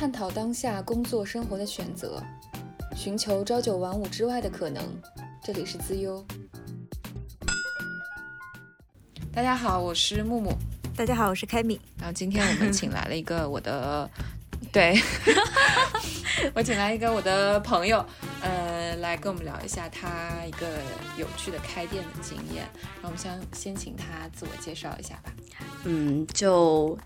探讨当下工作生活的选择，寻求朝九晚五之外的可能。这里是资优。大家好，我是木木。大家好，我是凯米。然后今天我们 请来了一个我的，对，我请来一个我的朋友，呃，来跟我们聊一下他一个有趣的开店的经验。然后我们先先请他自我介绍一下吧。嗯，就。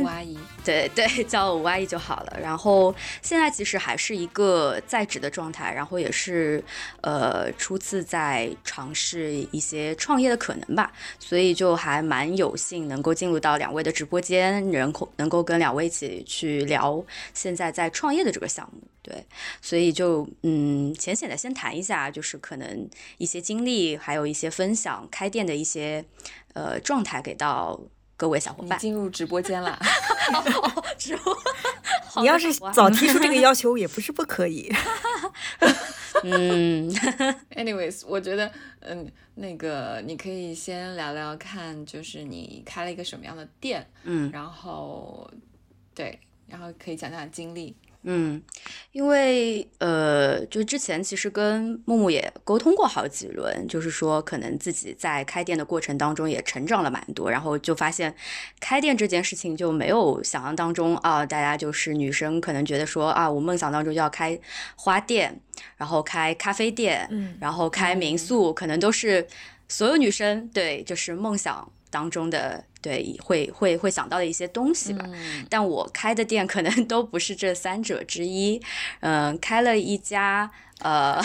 吴阿姨，对对，叫我吴阿姨就好了。然后现在其实还是一个在职的状态，然后也是呃初次在尝试一些创业的可能吧，所以就还蛮有幸能够进入到两位的直播间，能够能够跟两位一起去聊现在在创业的这个项目。对，所以就嗯浅显的先谈一下，就是可能一些经历，还有一些分享开店的一些呃状态给到。各位小伙伴，进入直播间了。直播，你要是早提出这个要求，也不是不可以。嗯，anyways，我觉得，嗯，那个你可以先聊聊看，就是你开了一个什么样的店，嗯，然后，对，然后可以讲讲经历。嗯，因为呃，就之前其实跟木木也沟通过好几轮，就是说可能自己在开店的过程当中也成长了蛮多，然后就发现开店这件事情就没有想象当中啊，大家就是女生可能觉得说啊，我梦想当中要开花店，然后开咖啡店，嗯，然后开民宿，可能都是所有女生对，就是梦想当中的。对，会会会想到的一些东西吧，但我开的店可能 都不是这三者之一，嗯，开了一家，呃，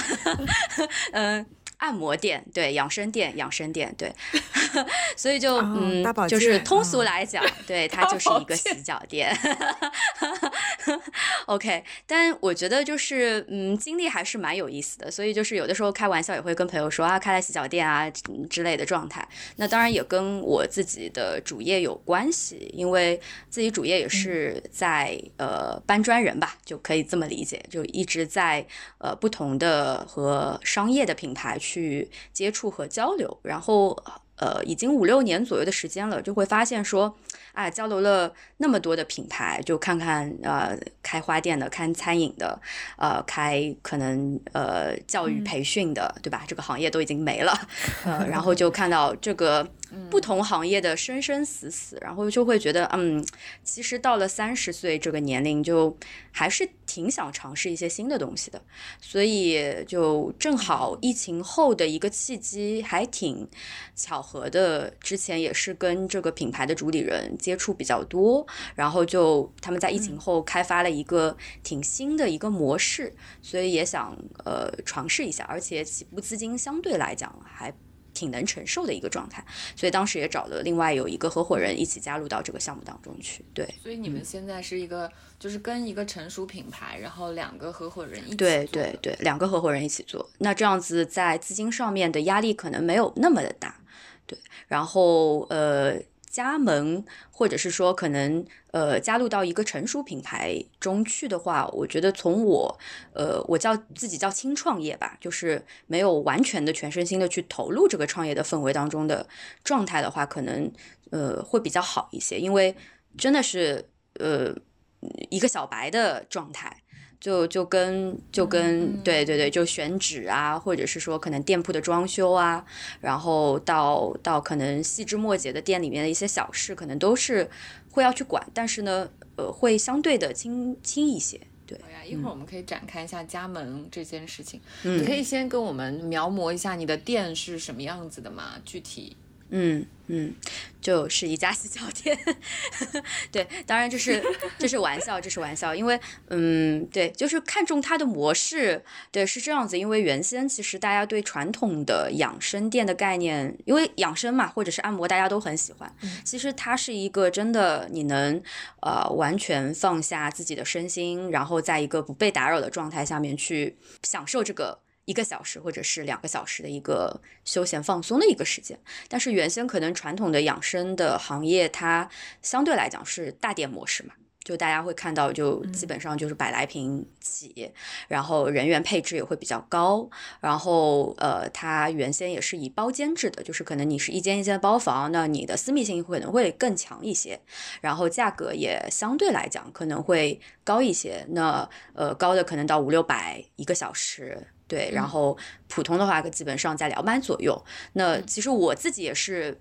嗯。按摩店，对养生店，养生店，对，所以就嗯，就是通俗来讲，对它就是一个洗脚店。OK，但我觉得就是嗯，经历还是蛮有意思的，所以就是有的时候开玩笑也会跟朋友说啊，开了洗脚店啊之类的状态。那当然也跟我自己的主业有关系，因为自己主业也是在呃搬砖人吧，就可以这么理解，就一直在呃不同的和商业的品牌。去接触和交流，然后呃，已经五六年左右的时间了，就会发现说，啊，交流了那么多的品牌，就看看呃，开花店的，开餐饮的，呃，开可能呃教育培训的，对吧？这个行业都已经没了，呃，然后就 看到这个。不同行业的生生死死，然后就会觉得，嗯，其实到了三十岁这个年龄，就还是挺想尝试一些新的东西的。所以就正好疫情后的一个契机，还挺巧合的。之前也是跟这个品牌的主理人接触比较多，然后就他们在疫情后开发了一个挺新的一个模式，所以也想呃尝试一下，而且起步资金相对来讲还。挺能承受的一个状态，所以当时也找了另外有一个合伙人一起加入到这个项目当中去。对，所以你们现在是一个，就是跟一个成熟品牌，然后两个合伙人一起对对对，两个合伙人一起做，那这样子在资金上面的压力可能没有那么的大。对，然后呃。加盟，或者是说可能呃加入到一个成熟品牌中去的话，我觉得从我呃我叫自己叫轻创业吧，就是没有完全的全身心的去投入这个创业的氛围当中的状态的话，可能呃会比较好一些，因为真的是呃一个小白的状态。就就跟就跟对对对，就选址啊，或者是说可能店铺的装修啊，然后到到可能细枝末节的店里面的一些小事，可能都是会要去管，但是呢，呃，会相对的轻轻一些。对，一会儿我们可以展开一下加盟这件事情。你可以先跟我们描摹一下你的店是什么样子的吗？具体？嗯嗯，就是一家洗脚店，对，当然这是这是玩笑，这是玩笑，因为嗯，对，就是看中它的模式，对，是这样子，因为原先其实大家对传统的养生店的概念，因为养生嘛，或者是按摩，大家都很喜欢，其实它是一个真的你能呃完全放下自己的身心，然后在一个不被打扰的状态下面去享受这个。一个小时或者是两个小时的一个休闲放松的一个时间，但是原先可能传统的养生的行业，它相对来讲是大店模式嘛。就大家会看到，就基本上就是百来平起，然后人员配置也会比较高，然后呃，它原先也是以包间制的，就是可能你是一间一间的包房，那你的私密性可能会更强一些，然后价格也相对来讲可能会高一些，那呃高的可能到五六百一个小时。对，然后普通的话基本上在两百左右。那其实我自己也是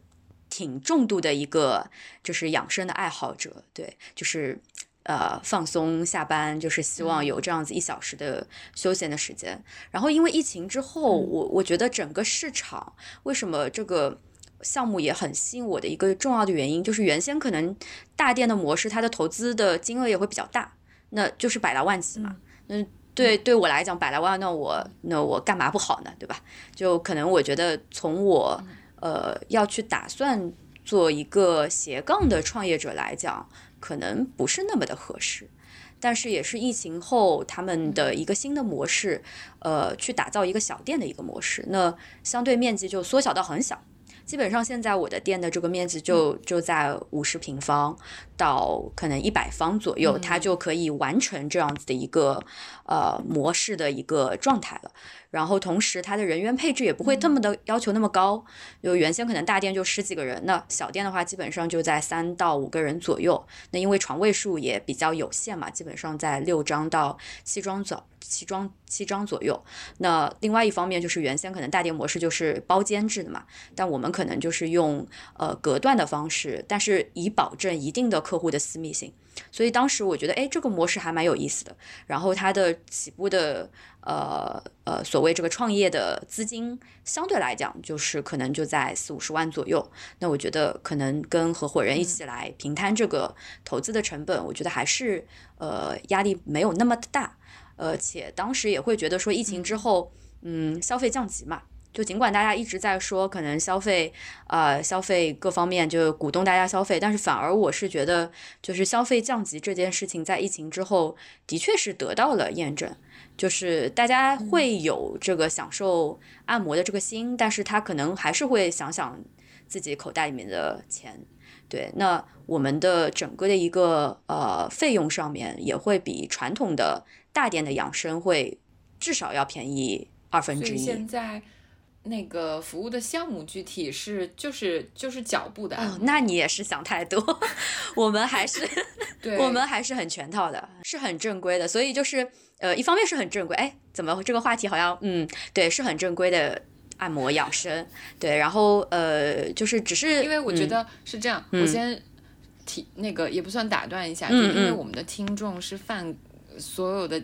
挺重度的一个就是养生的爱好者，对，就是呃放松下班，就是希望有这样子一小时的休闲的时间。然后因为疫情之后，我我觉得整个市场为什么这个项目也很吸引我的一个重要的原因，就是原先可能大店的模式，它的投资的金额也会比较大，那就是百来万起嘛，嗯。对，对我来讲，百来万，那我那我干嘛不好呢？对吧？就可能我觉得，从我呃要去打算做一个斜杠的创业者来讲，可能不是那么的合适。但是也是疫情后他们的一个新的模式，呃，去打造一个小店的一个模式，那相对面积就缩小到很小。基本上现在我的店的这个面积就就在五十平方到可能一百方左右，它就可以完成这样子的一个呃模式的一个状态了。然后同时它的人员配置也不会这么的要求那么高，就原先可能大店就十几个人，那小店的话基本上就在三到五个人左右。那因为床位数也比较有限嘛，基本上在六张到七张左七张七张左右。那另外一方面就是原先可能大店模式就是包间制的嘛，但我们可能就是用呃隔断的方式，但是以保证一定的客户的私密性。所以当时我觉得，哎，这个模式还蛮有意思的。然后它的起步的呃呃所谓这个创业的资金相对来讲就是可能就在四五十万左右。那我觉得可能跟合伙人一起来平摊这个投资的成本，我觉得还是呃压力没有那么大。而且当时也会觉得说，疫情之后，嗯，消费降级嘛，就尽管大家一直在说可能消费，呃，消费各方面就鼓动大家消费，但是反而我是觉得，就是消费降级这件事情在疫情之后的确是得到了验证，就是大家会有这个享受按摩的这个心，但是他可能还是会想想自己口袋里面的钱。对，那我们的整个的一个呃费用上面也会比传统的大店的养生会至少要便宜二分之一。现在那个服务的项目具体是就是就是脚部的哦，那你也是想太多。我们还是 对，我们还是很全套的，是很正规的。所以就是呃，一方面是很正规，哎，怎么这个话题好像嗯，对，是很正规的。按摩养生，对，然后呃，就是只是因为我觉得是这样，我先提那个也不算打断一下，就因为我们的听众是泛所有的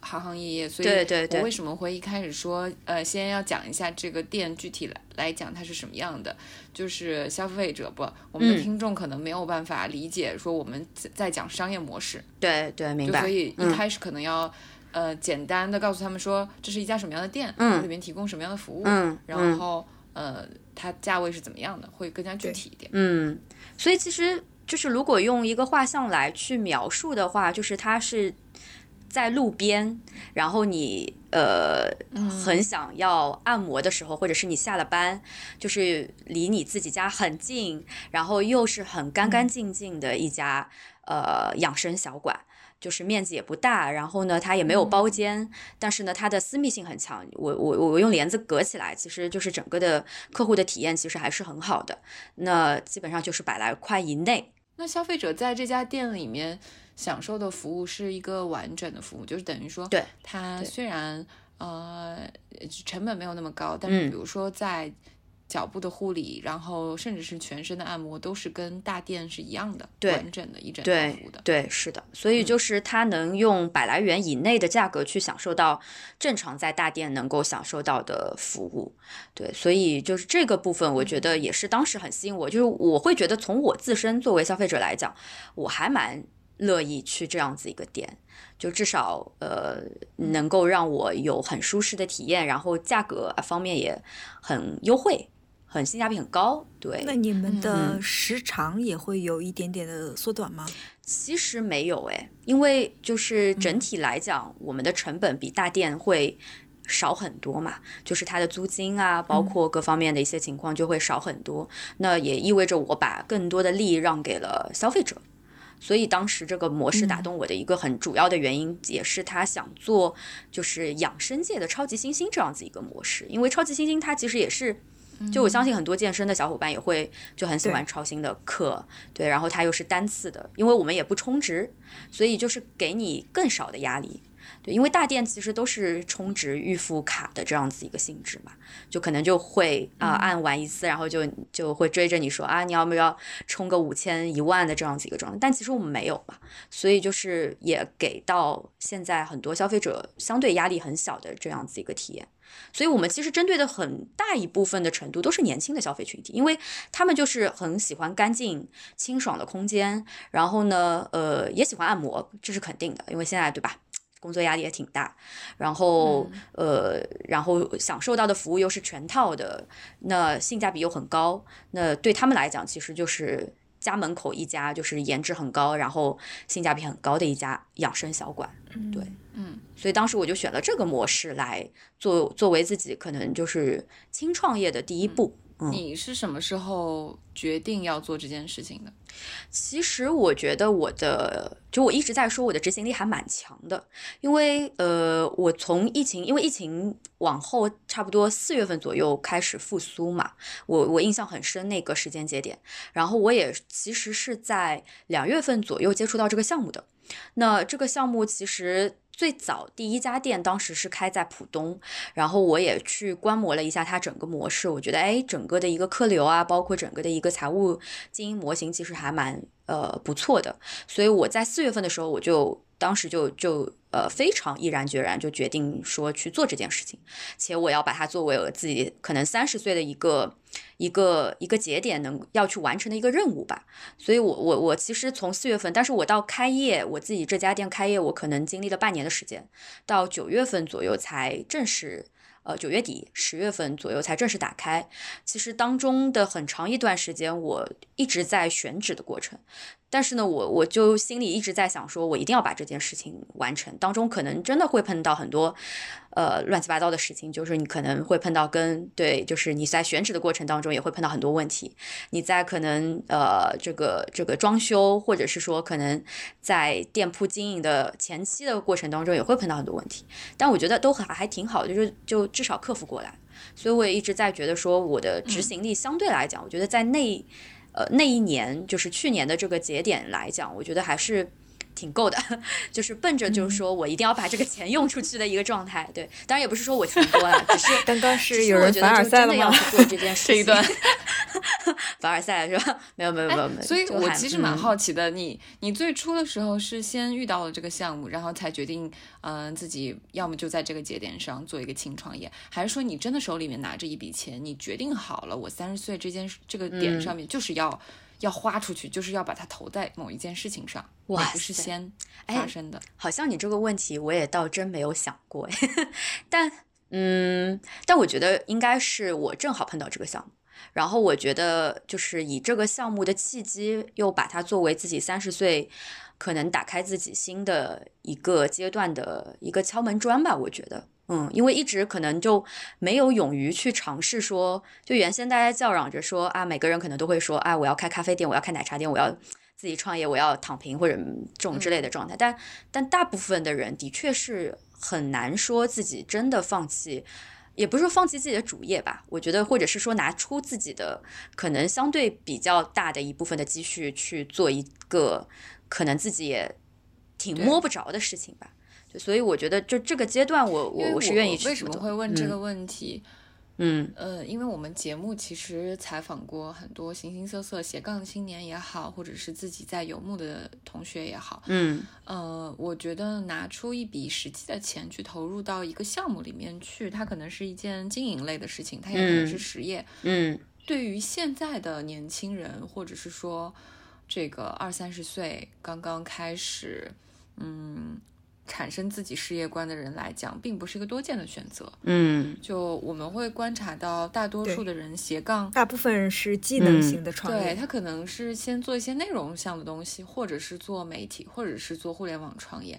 行行业业，所以我为什么会一开始说呃，先要讲一下这个店具体来来讲它是什么样的，就是消费者不，我们的听众可能没有办法理解说我们在讲商业模式，对对，明白，所以一开始可能要。呃，简单的告诉他们说，这是一家什么样的店，嗯，里面提供什么样的服务，嗯，然后呃，它价位是怎么样的，会更加具体一点，嗯，所以其实就是如果用一个画像来去描述的话，就是它是在路边，然后你呃很想要按摩的时候，或者是你下了班，就是离你自己家很近，然后又是很干干净净的一家呃养生小馆。就是面积也不大，然后呢，它也没有包间，但是呢，它的私密性很强。我我我用帘子隔起来，其实就是整个的客户的体验其实还是很好的。那基本上就是百来块以内。那消费者在这家店里面享受的服务是一个完整的服务，就是等于说，对它虽然呃成本没有那么高，但是比如说在。脚部的护理，然后甚至是全身的按摩，都是跟大店是一样的，完整的一整套服务的。对，是的。所以就是它能用百来元以内的价格去享受到正常在大店能够享受到的服务。对，所以就是这个部分，我觉得也是当时很吸引我。就是我会觉得从我自身作为消费者来讲，我还蛮乐意去这样子一个店，就至少呃能够让我有很舒适的体验，然后价格方面也很优惠。很性价比很高，对。那你们的时长也会有一点点的缩短吗？其实没有诶，因为就是整体来讲，我们的成本比大店会少很多嘛，就是它的租金啊，包括各方面的一些情况就会少很多。那也意味着我把更多的利益让给了消费者，所以当时这个模式打动我的一个很主要的原因，也是他想做就是养生界的超级新星这样子一个模式。因为超级新星它其实也是，就我相信很多健身的小伙伴也会就很喜欢超新的课，对，然后它又是单次的，因为我们也不充值，所以就是给你更少的压力。对，因为大店其实都是充值预付卡的这样子一个性质嘛，就可能就会啊按完一次，然后就就会追着你说啊，你要不要充个五千一万的这样子一个状态？但其实我们没有嘛，所以就是也给到现在很多消费者相对压力很小的这样子一个体验。所以我们其实针对的很大一部分的程度都是年轻的消费群体，因为他们就是很喜欢干净清爽的空间，然后呢，呃，也喜欢按摩，这是肯定的，因为现在对吧？工作压力也挺大，然后呃，然后享受到的服务又是全套的，那性价比又很高，那对他们来讲，其实就是家门口一家就是颜值很高，然后性价比很高的一家养生小馆。对，嗯，所以当时我就选了这个模式来做，作为自己可能就是轻创业的第一步。你是什么时候决定要做这件事情的？其实我觉得我的，就我一直在说我的执行力还蛮强的，因为呃，我从疫情，因为疫情往后差不多四月份左右开始复苏嘛，我我印象很深那个时间节点，然后我也其实是在两月份左右接触到这个项目的，那这个项目其实。最早第一家店当时是开在浦东，然后我也去观摩了一下它整个模式，我觉得哎，整个的一个客流啊，包括整个的一个财务经营模型，其实还蛮呃不错的，所以我在四月份的时候我就。当时就就呃非常毅然决然就决定说去做这件事情，且我要把它作为我自己可能三十岁的一个一个一个节点，能要去完成的一个任务吧。所以，我我我其实从四月份，但是我到开业，我自己这家店开业，我可能经历了半年的时间，到九月份左右才正式。呃，九月底、十月份左右才正式打开。其实当中的很长一段时间，我一直在选址的过程。但是呢，我我就心里一直在想，说我一定要把这件事情完成。当中可能真的会碰到很多，呃，乱七八糟的事情。就是你可能会碰到跟对，就是你在选址的过程当中也会碰到很多问题。你在可能呃这个这个装修，或者是说可能在店铺经营的前期的过程当中也会碰到很多问题。但我觉得都还还挺好，就是就至少克服过来。所以我也一直在觉得说，我的执行力相对来讲，我觉得在那。呃，那一年就是去年的这个节点来讲，我觉得还是挺够的，就是奔着就是说我一定要把这个钱用出去的一个状态。对，当然也不是说我钱多了，只是 刚刚是有人凡尔赛了吗？做这件 事这一段凡尔赛是吧？没有没有没有没有。所以我其实蛮好奇的，你你最初的时候是先遇到了这个项目，然后才决定嗯自己要么就在这个节点上做一个轻创业，还是说你真的手里面拿着一笔钱，你决定好了我三十岁这件这个点上面就是要。要花出去，就是要把它投在某一件事情上，哇，不是先发生的。好像你这个问题，我也倒真没有想过。但，嗯，但我觉得应该是我正好碰到这个项目，然后我觉得就是以这个项目的契机，又把它作为自己三十岁可能打开自己新的一个阶段的一个敲门砖吧。我觉得。嗯，因为一直可能就没有勇于去尝试说，就原先大家叫嚷着说啊，每个人可能都会说啊，我要开咖啡店，我要开奶茶店，我要自己创业，我要躺平或者这种之类的状态。但但大部分的人的确是很难说自己真的放弃，也不是说放弃自己的主业吧。我觉得，或者是说拿出自己的可能相对比较大的一部分的积蓄去做一个可能自己也挺摸不着的事情吧。所以我觉得，就这个阶段，我我我是愿意去为什么会问这个问题？嗯呃，因为我们节目其实采访过很多形形色色斜杠青年也好，或者是自己在游牧的同学也好。嗯呃，我觉得拿出一笔实际的钱去投入到一个项目里面去，它可能是一件经营类的事情，它也可能是实业。嗯，对于现在的年轻人，或者是说这个二三十岁刚刚开始，嗯。产生自己事业观的人来讲，并不是一个多见的选择。嗯，就我们会观察到，大多数的人斜杠，大部分人是技能型的创业。对他可能是先做一些内容项的东西，或者是做媒体，或者是做互联网创业。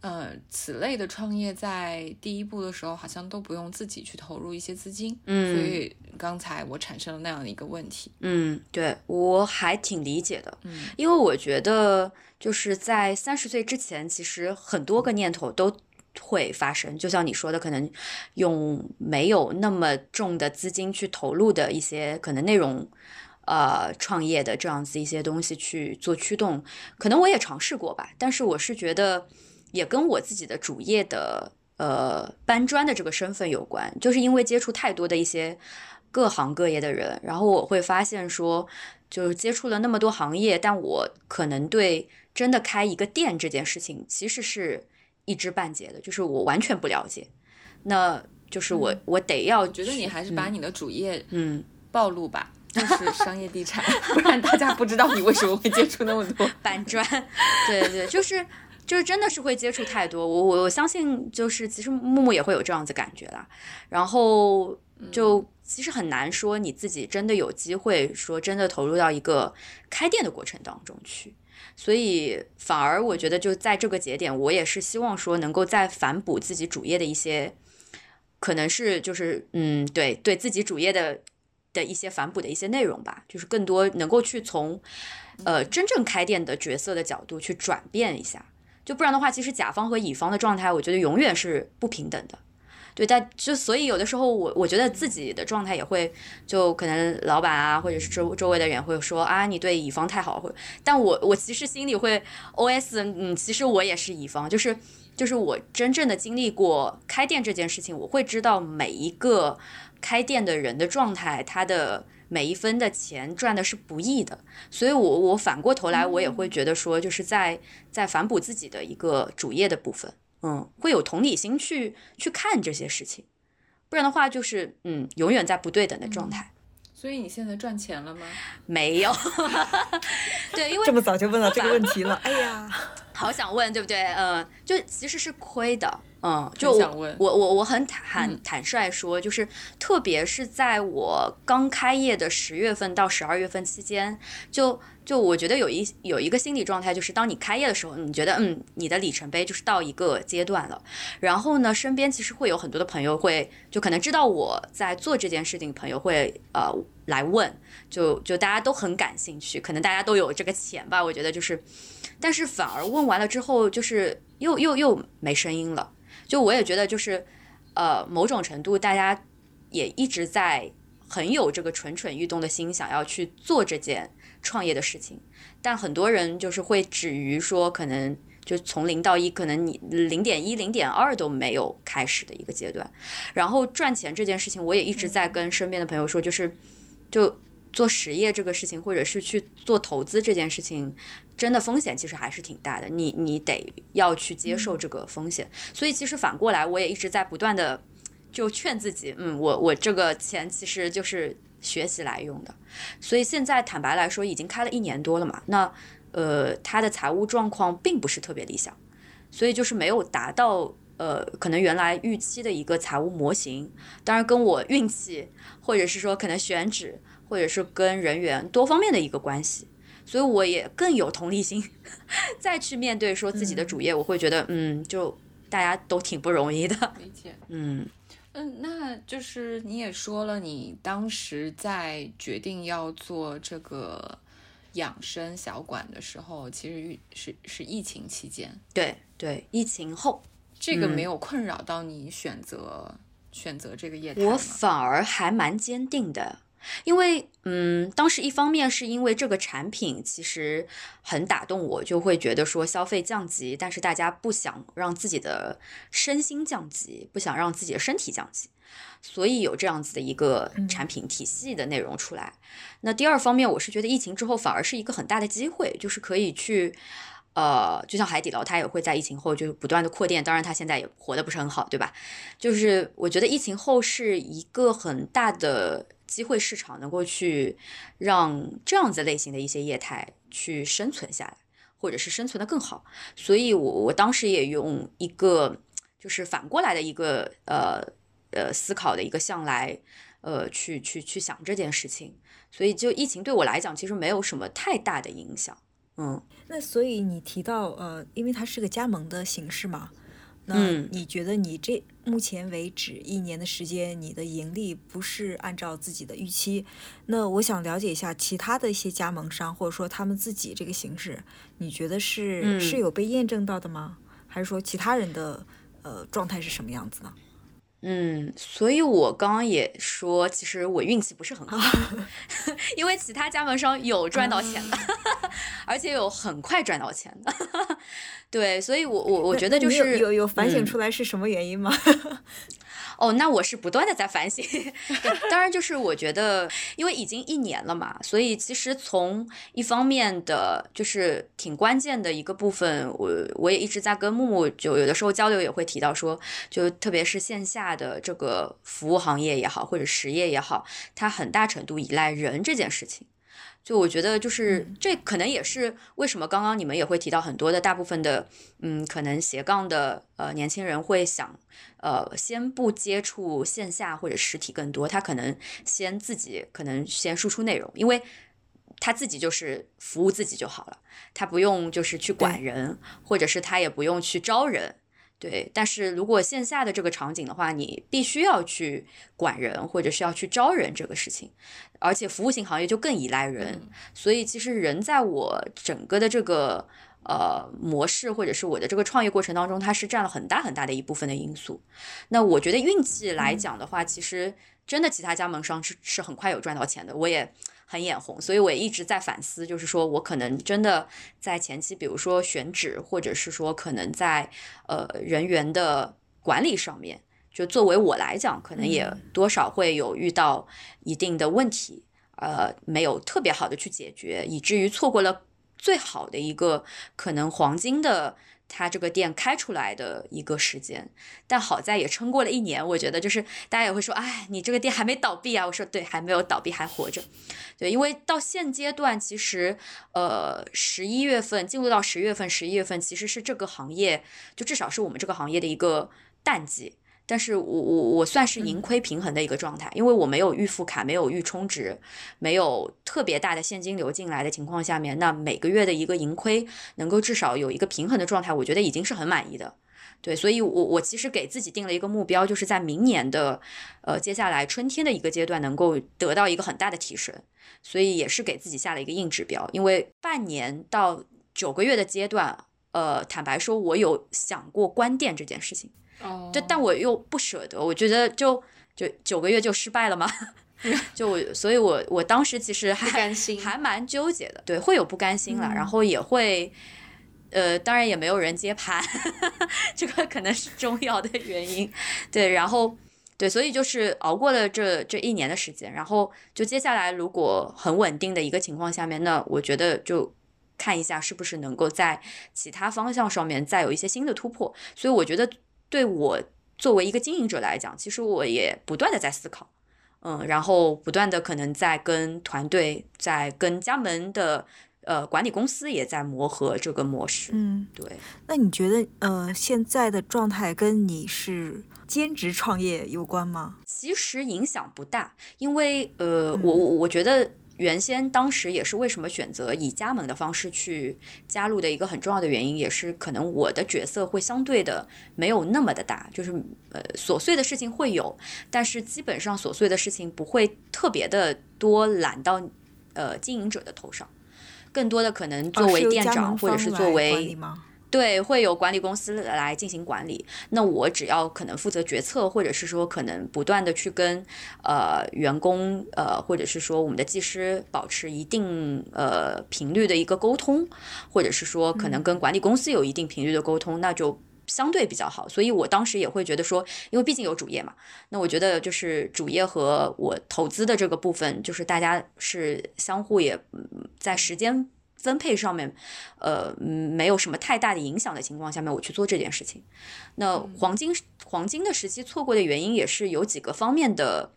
呃，此类的创业在第一步的时候，好像都不用自己去投入一些资金，嗯，所以刚才我产生了那样的一个问题，嗯，对我还挺理解的，嗯，因为我觉得就是在三十岁之前，其实很多个念头都会发生，就像你说的，可能用没有那么重的资金去投入的一些可能内容。呃，创业的这样子一些东西去做驱动，可能我也尝试过吧，但是我是觉得也跟我自己的主业的呃搬砖的这个身份有关，就是因为接触太多的一些各行各业的人，然后我会发现说，就是接触了那么多行业，但我可能对真的开一个店这件事情其实是一知半解的，就是我完全不了解，那就是我我得要觉得你还是把你的主业嗯暴露吧。就是商业地产，不然大家不知道你为什么会接触那么多搬砖。对对，就是就是真的是会接触太多。我我我相信，就是其实木木也会有这样子感觉啦。然后就其实很难说你自己真的有机会说真的投入到一个开店的过程当中去。所以反而我觉得就在这个节点，我也是希望说能够再反哺自己主业的一些，可能是就是嗯对对自己主业的。的一些反哺的一些内容吧，就是更多能够去从，呃，真正开店的角色的角度去转变一下，就不然的话，其实甲方和乙方的状态，我觉得永远是不平等的。对，但就所以有的时候，我我觉得自己的状态也会，就可能老板啊，或者是周周围的人会说啊，你对乙方太好，或但我我其实心里会 OS，嗯，其实我也是乙方，就是就是我真正的经历过开店这件事情，我会知道每一个。开店的人的状态，他的每一分的钱赚的是不易的，所以我我反过头来，我也会觉得说，就是在在反哺自己的一个主业的部分，嗯，会有同理心去去看这些事情，不然的话就是嗯，永远在不对等的状态。所以你现在赚钱了吗？没有，对，因为这么早就问到这个问题了，哎呀，好想问，对不对？嗯，就其实是亏的。嗯，就我我我很坦坦率说，就是特别是在我刚开业的十月份到十二月份期间，就就我觉得有一有一个心理状态，就是当你开业的时候，你觉得嗯，你的里程碑就是到一个阶段了。然后呢，身边其实会有很多的朋友会，就可能知道我在做这件事情，朋友会呃来问，就就大家都很感兴趣，可能大家都有这个钱吧，我觉得就是，但是反而问完了之后，就是又又又没声音了。就我也觉得，就是，呃，某种程度，大家也一直在很有这个蠢蠢欲动的心，想要去做这件创业的事情。但很多人就是会止于说，可能就从零到一，可能你零点一、零点二都没有开始的一个阶段。然后赚钱这件事情，我也一直在跟身边的朋友说，就是，就做实业这个事情，或者是去做投资这件事情。真的风险其实还是挺大的，你你得要去接受这个风险。所以其实反过来，我也一直在不断的就劝自己，嗯，我我这个钱其实就是学习来用的。所以现在坦白来说，已经开了一年多了嘛，那呃，他的财务状况并不是特别理想，所以就是没有达到呃可能原来预期的一个财务模型。当然跟我运气，或者是说可能选址，或者是跟人员多方面的一个关系。所以我也更有同理心，再去面对说自己的主业，我会觉得，嗯，就大家都挺不容易的。理解，嗯嗯，那就是你也说了，你当时在决定要做这个养生小馆的时候，其实是是疫情期间。对对，疫情后，这个没有困扰到你选择选择这个业态我反而还蛮坚定的。因为，嗯，当时一方面是因为这个产品其实很打动我，就会觉得说消费降级，但是大家不想让自己的身心降级，不想让自己的身体降级，所以有这样子的一个产品体系的内容出来。那第二方面，我是觉得疫情之后反而是一个很大的机会，就是可以去。呃，就像海底捞，它也会在疫情后就不断的扩店，当然它现在也活得不是很好，对吧？就是我觉得疫情后是一个很大的机会市场，能够去让这样子类型的一些业态去生存下来，或者是生存的更好。所以我我当时也用一个就是反过来的一个呃呃思考的一个向来呃去去去想这件事情。所以就疫情对我来讲，其实没有什么太大的影响。嗯，那所以你提到呃，因为它是个加盟的形式嘛，那你觉得你这目前为止一年的时间，你的盈利不是按照自己的预期？那我想了解一下其他的一些加盟商，或者说他们自己这个形式，你觉得是是有被验证到的吗？还是说其他人的呃状态是什么样子呢？嗯，所以我刚刚也说，其实我运气不是很好，因为其他加盟商有赚到钱的，而且有很快赚到钱的。对，所以我我我觉得就是有有反省出来是什么原因吗？哦，那我是不断的在反省。当然，就是我觉得，因为已经一年了嘛，所以其实从一方面的就是挺关键的一个部分，我我也一直在跟木木就有的时候交流也会提到说，就特别是线下的这个服务行业也好，或者实业也好，它很大程度依赖人这件事情。就我觉得，就是这可能也是为什么刚刚你们也会提到很多的大部分的，嗯，可能斜杠的呃年轻人会想，呃，先不接触线下或者实体更多，他可能先自己可能先输出内容，因为他自己就是服务自己就好了，他不用就是去管人，或者是他也不用去招人。对，但是如果线下的这个场景的话，你必须要去管人，或者是要去招人这个事情，而且服务型行业就更依赖人，所以其实人在我整个的这个呃模式，或者是我的这个创业过程当中，它是占了很大很大的一部分的因素。那我觉得运气来讲的话，其实真的其他加盟商是是很快有赚到钱的，我也。很眼红，所以我也一直在反思，就是说我可能真的在前期，比如说选址，或者是说可能在呃人员的管理上面，就作为我来讲，可能也多少会有遇到一定的问题，呃，没有特别好的去解决，以至于错过了最好的一个可能黄金的。他这个店开出来的一个时间，但好在也撑过了一年。我觉得就是大家也会说，哎，你这个店还没倒闭啊？我说对，还没有倒闭，还活着。对，因为到现阶段，其实呃，十一月份进入到十月份、十一月份，其实是这个行业，就至少是我们这个行业的一个淡季。但是我我我算是盈亏平衡的一个状态，因为我没有预付卡，没有预充值，没有特别大的现金流进来的情况下面，那每个月的一个盈亏能够至少有一个平衡的状态，我觉得已经是很满意的。对，所以我我其实给自己定了一个目标，就是在明年的呃接下来春天的一个阶段能够得到一个很大的提升，所以也是给自己下了一个硬指标，因为半年到九个月的阶段，呃，坦白说，我有想过关店这件事情。哦，就但我又不舍得，我觉得就就九个月就失败了嘛？就我，所以我我当时其实还甘心，还蛮纠结的，对，会有不甘心了，然后也会，呃，当然也没有人接盘，这个可能是重要的原因，对，然后对，所以就是熬过了这这一年的时间，然后就接下来如果很稳定的一个情况下面，那我觉得就看一下是不是能够在其他方向上面再有一些新的突破，所以我觉得。对我作为一个经营者来讲，其实我也不断的在思考，嗯，然后不断的可能在跟团队，在跟加盟的呃管理公司也在磨合这个模式。嗯，对。那你觉得呃现在的状态跟你是兼职创业有关吗？其实影响不大，因为呃我我我觉得。原先当时也是为什么选择以加盟的方式去加入的一个很重要的原因，也是可能我的角色会相对的没有那么的大，就是呃琐碎的事情会有，但是基本上琐碎的事情不会特别的多揽到呃经营者的头上，更多的可能作为店长或者是作为。对，会有管理公司来进行管理。那我只要可能负责决策，或者是说可能不断的去跟呃员工呃，或者是说我们的技师保持一定呃频率的一个沟通，或者是说可能跟管理公司有一定频率的沟通，那就相对比较好。所以我当时也会觉得说，因为毕竟有主业嘛，那我觉得就是主业和我投资的这个部分，就是大家是相互也在时间。分配上面，呃，没有什么太大的影响的情况下面，我去做这件事情。那黄金黄金的时期错过的原因也是有几个方面的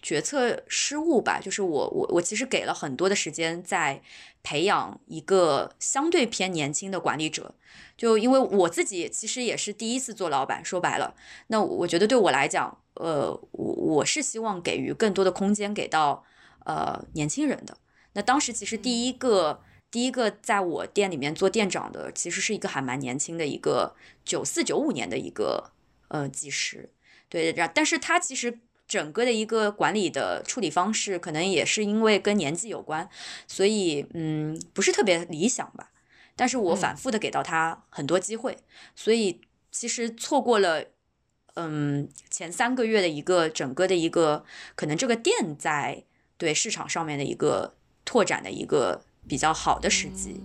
决策失误吧。就是我我我其实给了很多的时间在培养一个相对偏年轻的管理者。就因为我自己其实也是第一次做老板，说白了，那我觉得对我来讲，呃，我我是希望给予更多的空间给到呃年轻人的。那当时其实第一个。第一个在我店里面做店长的，其实是一个还蛮年轻的一个九四九五年的一个呃技师，对，然但是他其实整个的一个管理的处理方式，可能也是因为跟年纪有关，所以嗯不是特别理想吧。但是我反复的给到他很多机会，所以其实错过了嗯前三个月的一个整个的一个可能这个店在对市场上面的一个拓展的一个。比较好的时机，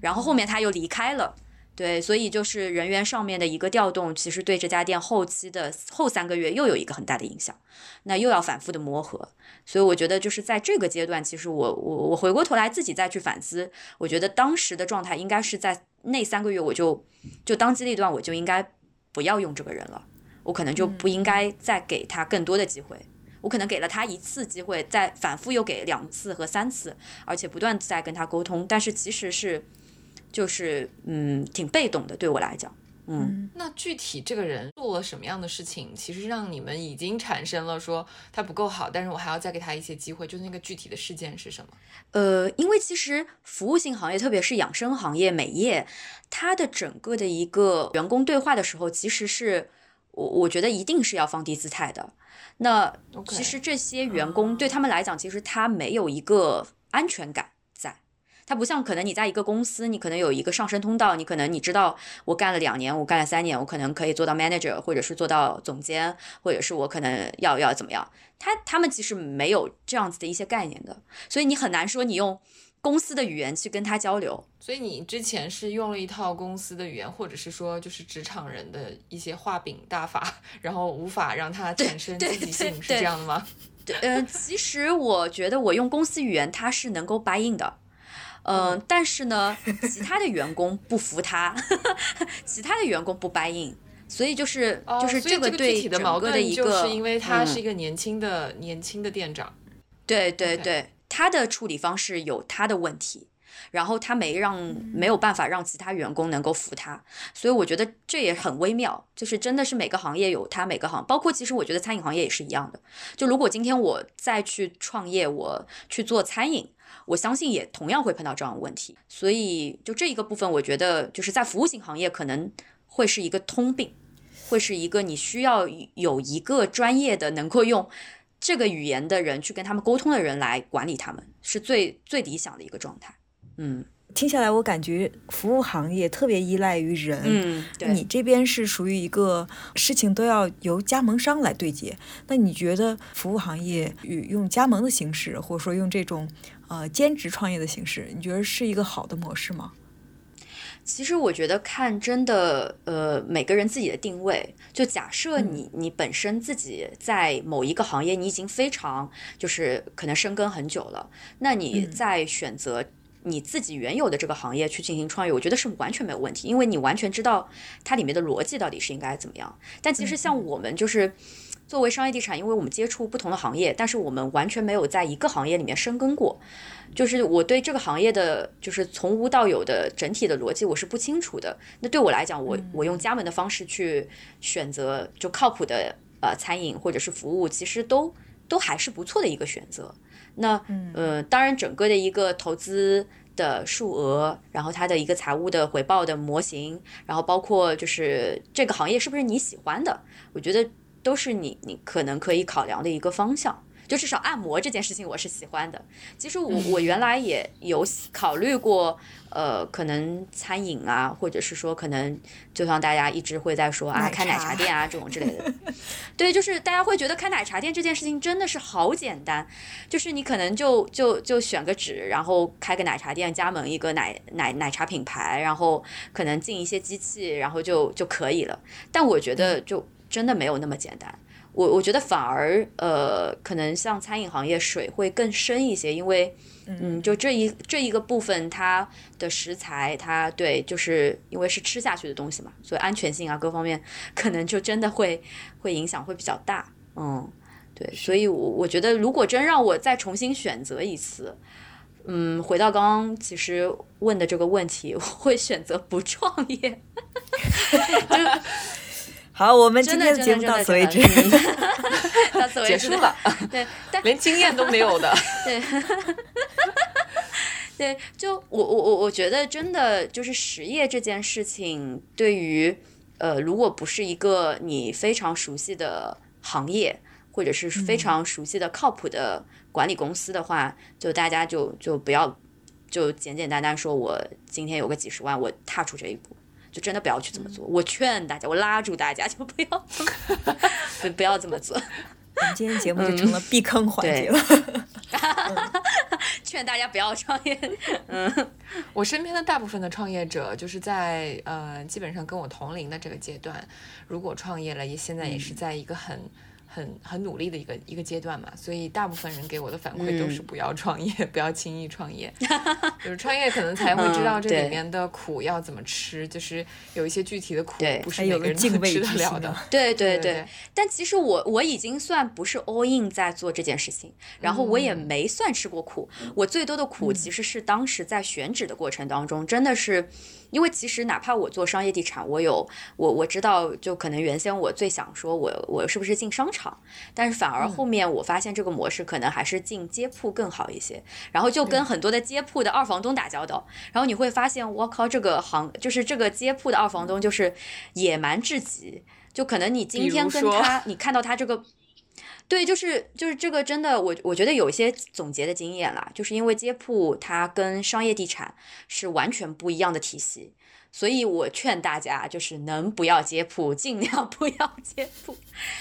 然后后面他又离开了，对，所以就是人员上面的一个调动，其实对这家店后期的后三个月又有一个很大的影响，那又要反复的磨合，所以我觉得就是在这个阶段，其实我我我回过头来自己再去反思，我觉得当时的状态应该是在那三个月我就就当机立断，我就应该不要用这个人了，我可能就不应该再给他更多的机会。我可能给了他一次机会，再反复又给两次和三次，而且不断在跟他沟通，但是其实是就是嗯挺被动的，对我来讲，嗯。那具体这个人做了什么样的事情，其实让你们已经产生了说他不够好，但是我还要再给他一些机会，就是那个具体的事件是什么？呃，因为其实服务性行业，特别是养生行业、美业，它的整个的一个员工对话的时候，其实是我我觉得一定是要放低姿态的。那其实这些员工对他们来讲，其实他没有一个安全感在。他不像可能你在一个公司，你可能有一个上升通道，你可能你知道我干了两年，我干了三年，我可能可以做到 manager，或者是做到总监，或者是我可能要要怎么样。他他们其实没有这样子的一些概念的，所以你很难说你用。公司的语言去跟他交流，所以你之前是用了一套公司的语言，或者是说就是职场人的一些画饼大法，然后无法让他产生积极性，是这样的吗？对，呃，其实我觉得我用公司语言他是能够 buy in 的，嗯，但是呢，其他的员工不服他，其他的员工不 buy in，所以就是就是这个对的矛盾，就是因为他是一个年轻的年轻的店长，对对对。他的处理方式有他的问题，然后他没让没有办法让其他员工能够服他，所以我觉得这也很微妙。就是真的是每个行业有他每个行，包括其实我觉得餐饮行业也是一样的。就如果今天我再去创业，我去做餐饮，我相信也同样会碰到这样的问题。所以就这一个部分，我觉得就是在服务型行业可能会是一个通病，会是一个你需要有一个专业的能够用。这个语言的人去跟他们沟通的人来管理他们，是最最理想的一个状态。嗯，听下来我感觉服务行业特别依赖于人。嗯，你这边是属于一个事情都要由加盟商来对接。那你觉得服务行业与用加盟的形式，或者说用这种呃兼职创业的形式，你觉得是一个好的模式吗？其实我觉得看真的，呃，每个人自己的定位。就假设你你本身自己在某一个行业，你已经非常就是可能深耕很久了，那你在选择你自己原有的这个行业去进行创业，我觉得是完全没有问题，因为你完全知道它里面的逻辑到底是应该怎么样。但其实像我们就是。作为商业地产，因为我们接触不同的行业，但是我们完全没有在一个行业里面深耕过，就是我对这个行业的，就是从无到有的整体的逻辑我是不清楚的。那对我来讲，我我用加盟的方式去选择就靠谱的呃餐饮或者是服务，其实都都还是不错的一个选择。那呃，当然整个的一个投资的数额，然后它的一个财务的回报的模型，然后包括就是这个行业是不是你喜欢的，我觉得。都是你你可能可以考量的一个方向，就至少按摩这件事情我是喜欢的。其实我我原来也有考虑过，呃，可能餐饮啊，或者是说可能就像大家一直会在说啊，开奶茶店啊这种之类的。对，就是大家会觉得开奶茶店这件事情真的是好简单，就是你可能就就就选个址，然后开个奶茶店，加盟一个奶奶奶茶品牌，然后可能进一些机器，然后就就可以了。但我觉得就。真的没有那么简单，我我觉得反而呃，可能像餐饮行业水会更深一些，因为嗯，就这一这一个部分，它的食材，它对，就是因为是吃下去的东西嘛，所以安全性啊各方面可能就真的会会影响会比较大，嗯，对，所以我我觉得如果真让我再重新选择一次，嗯，回到刚刚其实问的这个问题，我会选择不创业，就。好，我们今天的节目到此为止，到此为止，结束了。对，连经验都没有的。对，对，就我我我我觉得真的就是实业这件事情，对于呃，如果不是一个你非常熟悉的行业，或者是非常熟悉的靠谱的管理公司的话，就大家就就不要就简简单单说我今天有个几十万，我踏出这一步，就真的不要去这么做。我劝大家，我拉住大家，就不要不 不要这么做。我们今天节目就成了避坑环节了。劝大家不要创业。嗯，我身边的大部分的创业者，就是在呃，基本上跟我同龄的这个阶段，如果创业了，也现在也是在一个很。很很努力的一个一个阶段嘛，所以大部分人给我的反馈都是不要创业，不要轻易创业，就是创业可能才会知道这里面的苦要怎么吃，就是有一些具体的苦不是每个人都吃得了的。对对对。但其实我我已经算不是 all in 在做这件事情，然后我也没算吃过苦，我最多的苦其实是当时在选址的过程当中，真的是。因为其实哪怕我做商业地产，我有我我知道，就可能原先我最想说，我我是不是进商场，但是反而后面我发现这个模式可能还是进街铺更好一些。然后就跟很多的街铺的二房东打交道，然后你会发现，我靠，这个行就是这个街铺的二房东就是野蛮至极，就可能你今天跟他，你看到他这个。对，就是就是这个真的，我我觉得有一些总结的经验啦，就是因为街铺它跟商业地产是完全不一样的体系。所以我劝大家，就是能不要接铺，尽量不要接铺。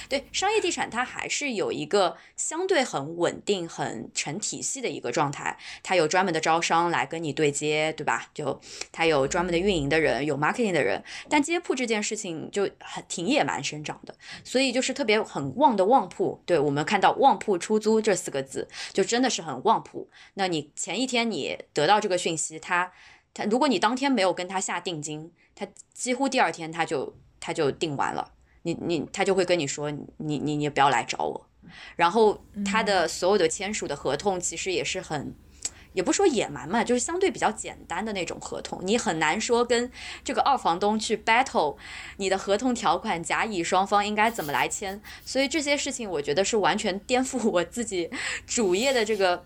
对，商业地产它还是有一个相对很稳定、很成体系的一个状态。它有专门的招商来跟你对接，对吧？就它有专门的运营的人，有 marketing 的人。但接铺这件事情就很挺野蛮生长的，所以就是特别很旺的旺铺。对我们看到旺铺出租这四个字，就真的是很旺铺。那你前一天你得到这个讯息，它。他如果你当天没有跟他下定金，他几乎第二天他就他就定完了，你你他就会跟你说你你你不要来找我，然后他的所有的签署的合同其实也是很，也不说野蛮嘛，就是相对比较简单的那种合同，你很难说跟这个二房东去 battle 你的合同条款甲乙双方应该怎么来签，所以这些事情我觉得是完全颠覆我自己主业的这个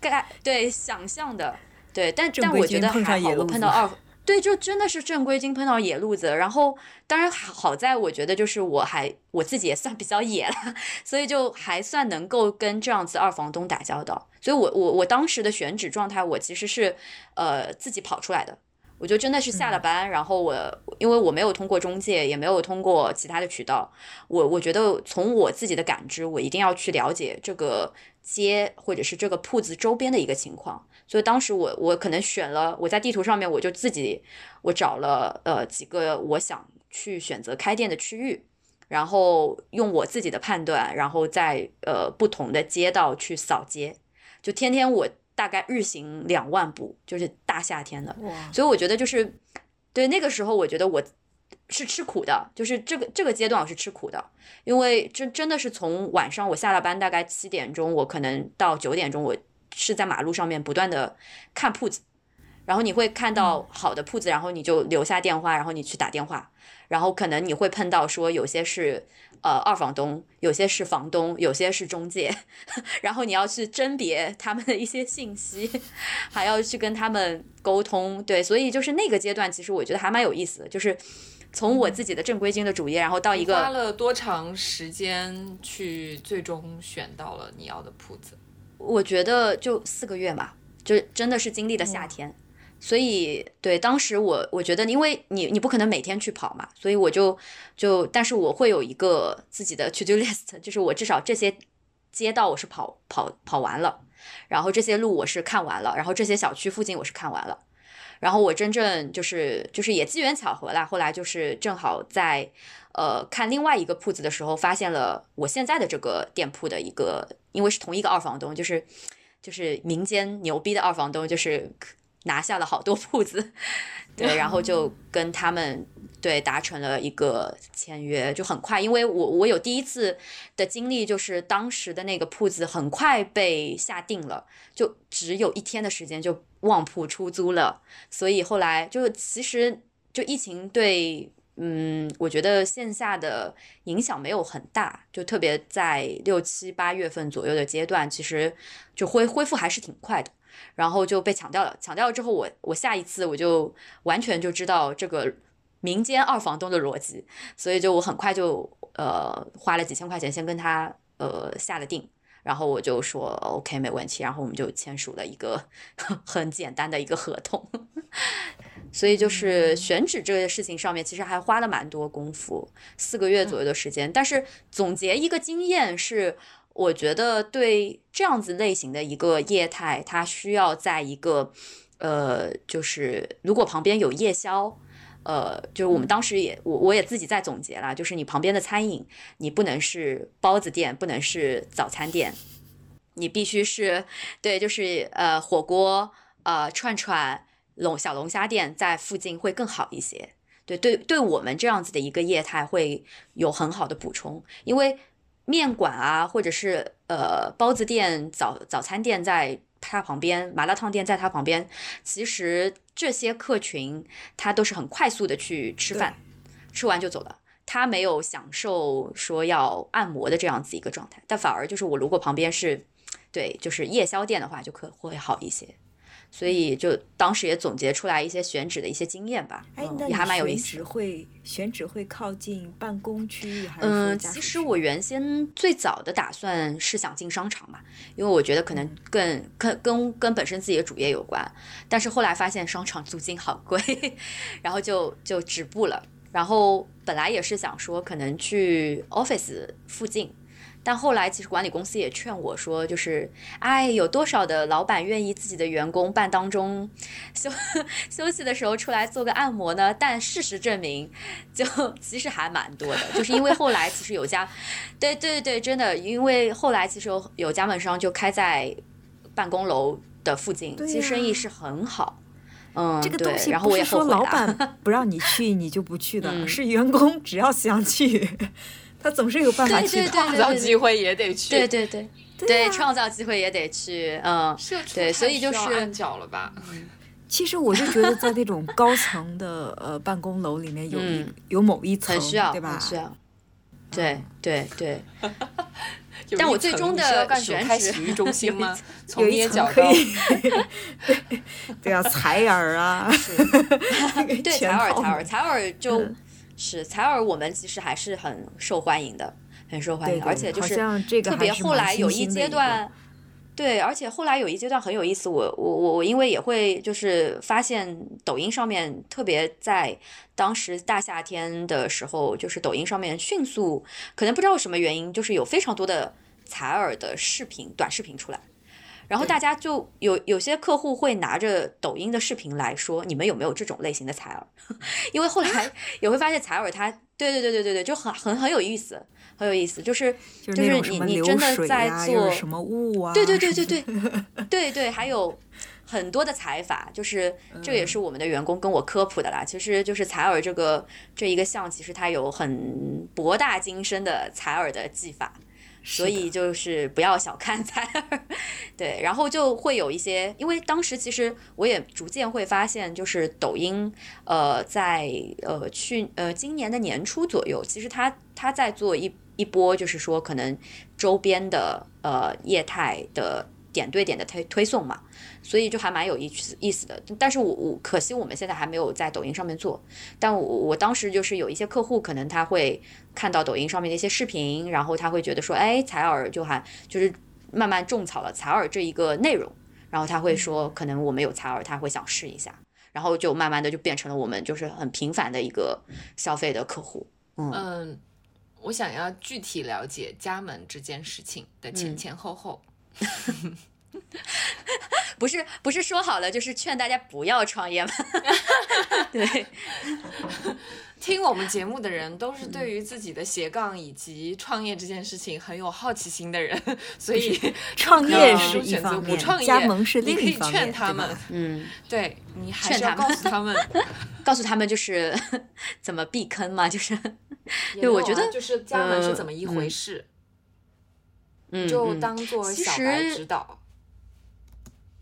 概对想象的。对，但但我觉得还好，我碰到 二，对，就真的是正规军碰到野路子。然后当然好在，我觉得就是我还我自己也算比较野了，所以就还算能够跟这样子二房东打交道。所以我我我当时的选址状态，我其实是呃自己跑出来的。我就真的是下了班，然后我因为我没有通过中介，也没有通过其他的渠道，我我觉得从我自己的感知，我一定要去了解这个街或者是这个铺子周边的一个情况。所以当时我我可能选了，我在地图上面我就自己我找了呃几个我想去选择开店的区域，然后用我自己的判断，然后在呃不同的街道去扫街，就天天我大概日行两万步，就是大夏天的，所以我觉得就是对那个时候我觉得我是吃苦的，就是这个这个阶段我是吃苦的，因为真真的是从晚上我下了班大概七点钟，我可能到九点钟我。是在马路上面不断的看铺子，然后你会看到好的铺子，然后你就留下电话，然后你去打电话，然后可能你会碰到说有些是呃二房东，有些是房东，有些是中介，然后你要去甄别他们的一些信息，还要去跟他们沟通，对，所以就是那个阶段，其实我觉得还蛮有意思的，就是从我自己的正规军的主页，然后到一个花了多长时间去最终选到了你要的铺子。我觉得就四个月嘛，就真的是经历了夏天，所以对当时我我觉得，因为你你不可能每天去跑嘛，所以我就就，但是我会有一个自己的 to do list，就是我至少这些街道我是跑跑跑完了，然后这些路我是看完了，然后这些小区附近我是看完了，然后我真正就是就是也机缘巧合啦，后来就是正好在。呃，看另外一个铺子的时候，发现了我现在的这个店铺的一个，因为是同一个二房东，就是就是民间牛逼的二房东，就是拿下了好多铺子，对，然后就跟他们对达成了一个签约，就很快，因为我我有第一次的经历，就是当时的那个铺子很快被下定了，就只有一天的时间就旺铺出租了，所以后来就其实就疫情对。嗯，我觉得线下的影响没有很大，就特别在六七八月份左右的阶段，其实就恢恢复还是挺快的。然后就被抢掉了。抢掉了之后，我我下一次我就完全就知道这个民间二房东的逻辑，所以就我很快就呃花了几千块钱先跟他呃下了定，然后我就说 OK 没问题，然后我们就签署了一个很简单的一个合同。所以就是选址这个事情上面，其实还花了蛮多功夫，四个月左右的时间。但是总结一个经验是，我觉得对这样子类型的一个业态，它需要在一个呃，就是如果旁边有夜宵，呃，就是我们当时也我我也自己在总结了，就是你旁边的餐饮，你不能是包子店，不能是早餐店，你必须是对，就是呃火锅，呃串串。龙小龙虾店在附近会更好一些，对对对，我们这样子的一个业态会有很好的补充，因为面馆啊，或者是呃包子店、早早餐店在它旁边，麻辣烫店在它旁边，其实这些客群他都是很快速的去吃饭，吃完就走了，他没有享受说要按摩的这样子一个状态，但反而就是我如果旁边是对就是夜宵店的话，就可会好一些。所以就当时也总结出来一些选址的一些经验吧，也还蛮有意思。选址会选址会靠近办公区域还是？嗯，其实我原先最早的打算是想进商场嘛，因为我觉得可能更跟跟跟本身自己的主业有关。但是后来发现商场 租金好贵，然后就就止步了。然后本来也是想说可能去 office 附近。但后来，其实管理公司也劝我说，就是，哎，有多少的老板愿意自己的员工半当中休 休息的时候出来做个按摩呢？但事实证明，就其实还蛮多的。就是因为后来其实有家，对对对对，真的，因为后来其实有有加盟商就开在办公楼的附近，其实生意是很好。嗯，这个东西不是说老板 不让你去你就不去的，是员工只要想去。他总是有办法去创造机会，也得去。对对对对，创造机会也得去。嗯，对，所以就是按脚了吧。其实我就觉得，在那种高层的呃办公楼里面，有一有某一层，对吧？需要。对对对。但我最终的选址洗浴中心吗？有一层可以。对对啊，采耳啊。对采耳采耳采耳就。是采耳，我们其实还是很受欢迎的，很受欢迎，而且就是特别后来有一阶段，对，而且后来有一阶段很有意思，我我我我因为也会就是发现抖音上面特别在当时大夏天的时候，就是抖音上面迅速，可能不知道什么原因，就是有非常多的采耳的视频短视频出来。然后大家就有有些客户会拿着抖音的视频来说，你们有没有这种类型的采耳？因为后来也会发现采耳它，对对对对对对，就很很很有意思，很有意思，就是就是你你真的在做什么雾啊？对对对对 对对对，还有很多的采法，就是这个也是我们的员工跟我科普的啦。其实就是采耳这个这一个项，其实它有很博大精深的采耳的技法。所以就是不要小看采耳，对，然后就会有一些，因为当时其实我也逐渐会发现，就是抖音，呃，在呃去呃今年的年初左右，其实它它在做一一波，就是说可能周边的呃业态的。点对点的推推送嘛，所以就还蛮有意思意思的。但是我我可惜我们现在还没有在抖音上面做。但我我当时就是有一些客户，可能他会看到抖音上面的一些视频，然后他会觉得说，哎，采耳就还就是慢慢种草了采耳这一个内容，然后他会说，可能我们有采耳，他会想试一下，然后就慢慢的就变成了我们就是很频繁的一个消费的客户。嗯，我想要具体了解加盟这件事情的前前后后。不是不是说好了就是劝大家不要创业吗？对，听我们节目的人都是对于自己的斜杠以及创业这件事情很有好奇心的人，所以创业是选择不创业，加盟是另一方面。你可以劝他们，嗯，对你还是要告诉他们，告诉他们就是怎么避坑嘛，就是对，我觉得就是加盟是怎么一回事。就当做小白指导。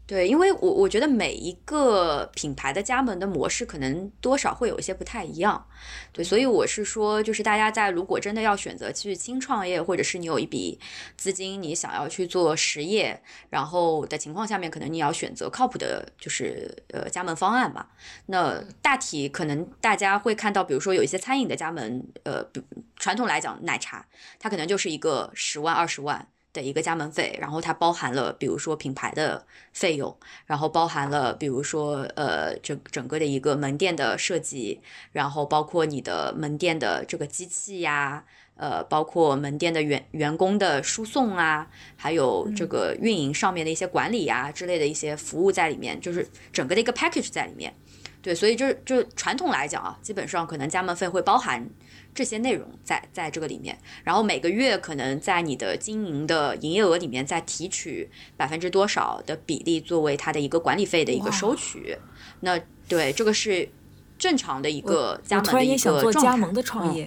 对，因为我我觉得每一个品牌的加盟的模式可能多少会有一些不太一样，对，所以我是说，就是大家在如果真的要选择去轻创业，或者是你有一笔资金，你想要去做实业，然后的情况下面，可能你要选择靠谱的，就是呃加盟方案吧。那大体可能大家会看到，比如说有一些餐饮的加盟，呃，传统来讲奶茶，它可能就是一个十万二十万。的一个加盟费，然后它包含了比如说品牌的费用，然后包含了比如说呃整整个的一个门店的设计，然后包括你的门店的这个机器呀，呃包括门店的员员工的输送啊，还有这个运营上面的一些管理啊之类的一些服务在里面，就是整个的一个 package 在里面。对，所以就是就传统来讲啊，基本上可能加盟费会包含。这些内容在在这个里面，然后每个月可能在你的经营的营业额里面再提取百分之多少的比例作为它的一个管理费的一个收取。那对这个是正常的一个加盟的一个状态。加盟的创业。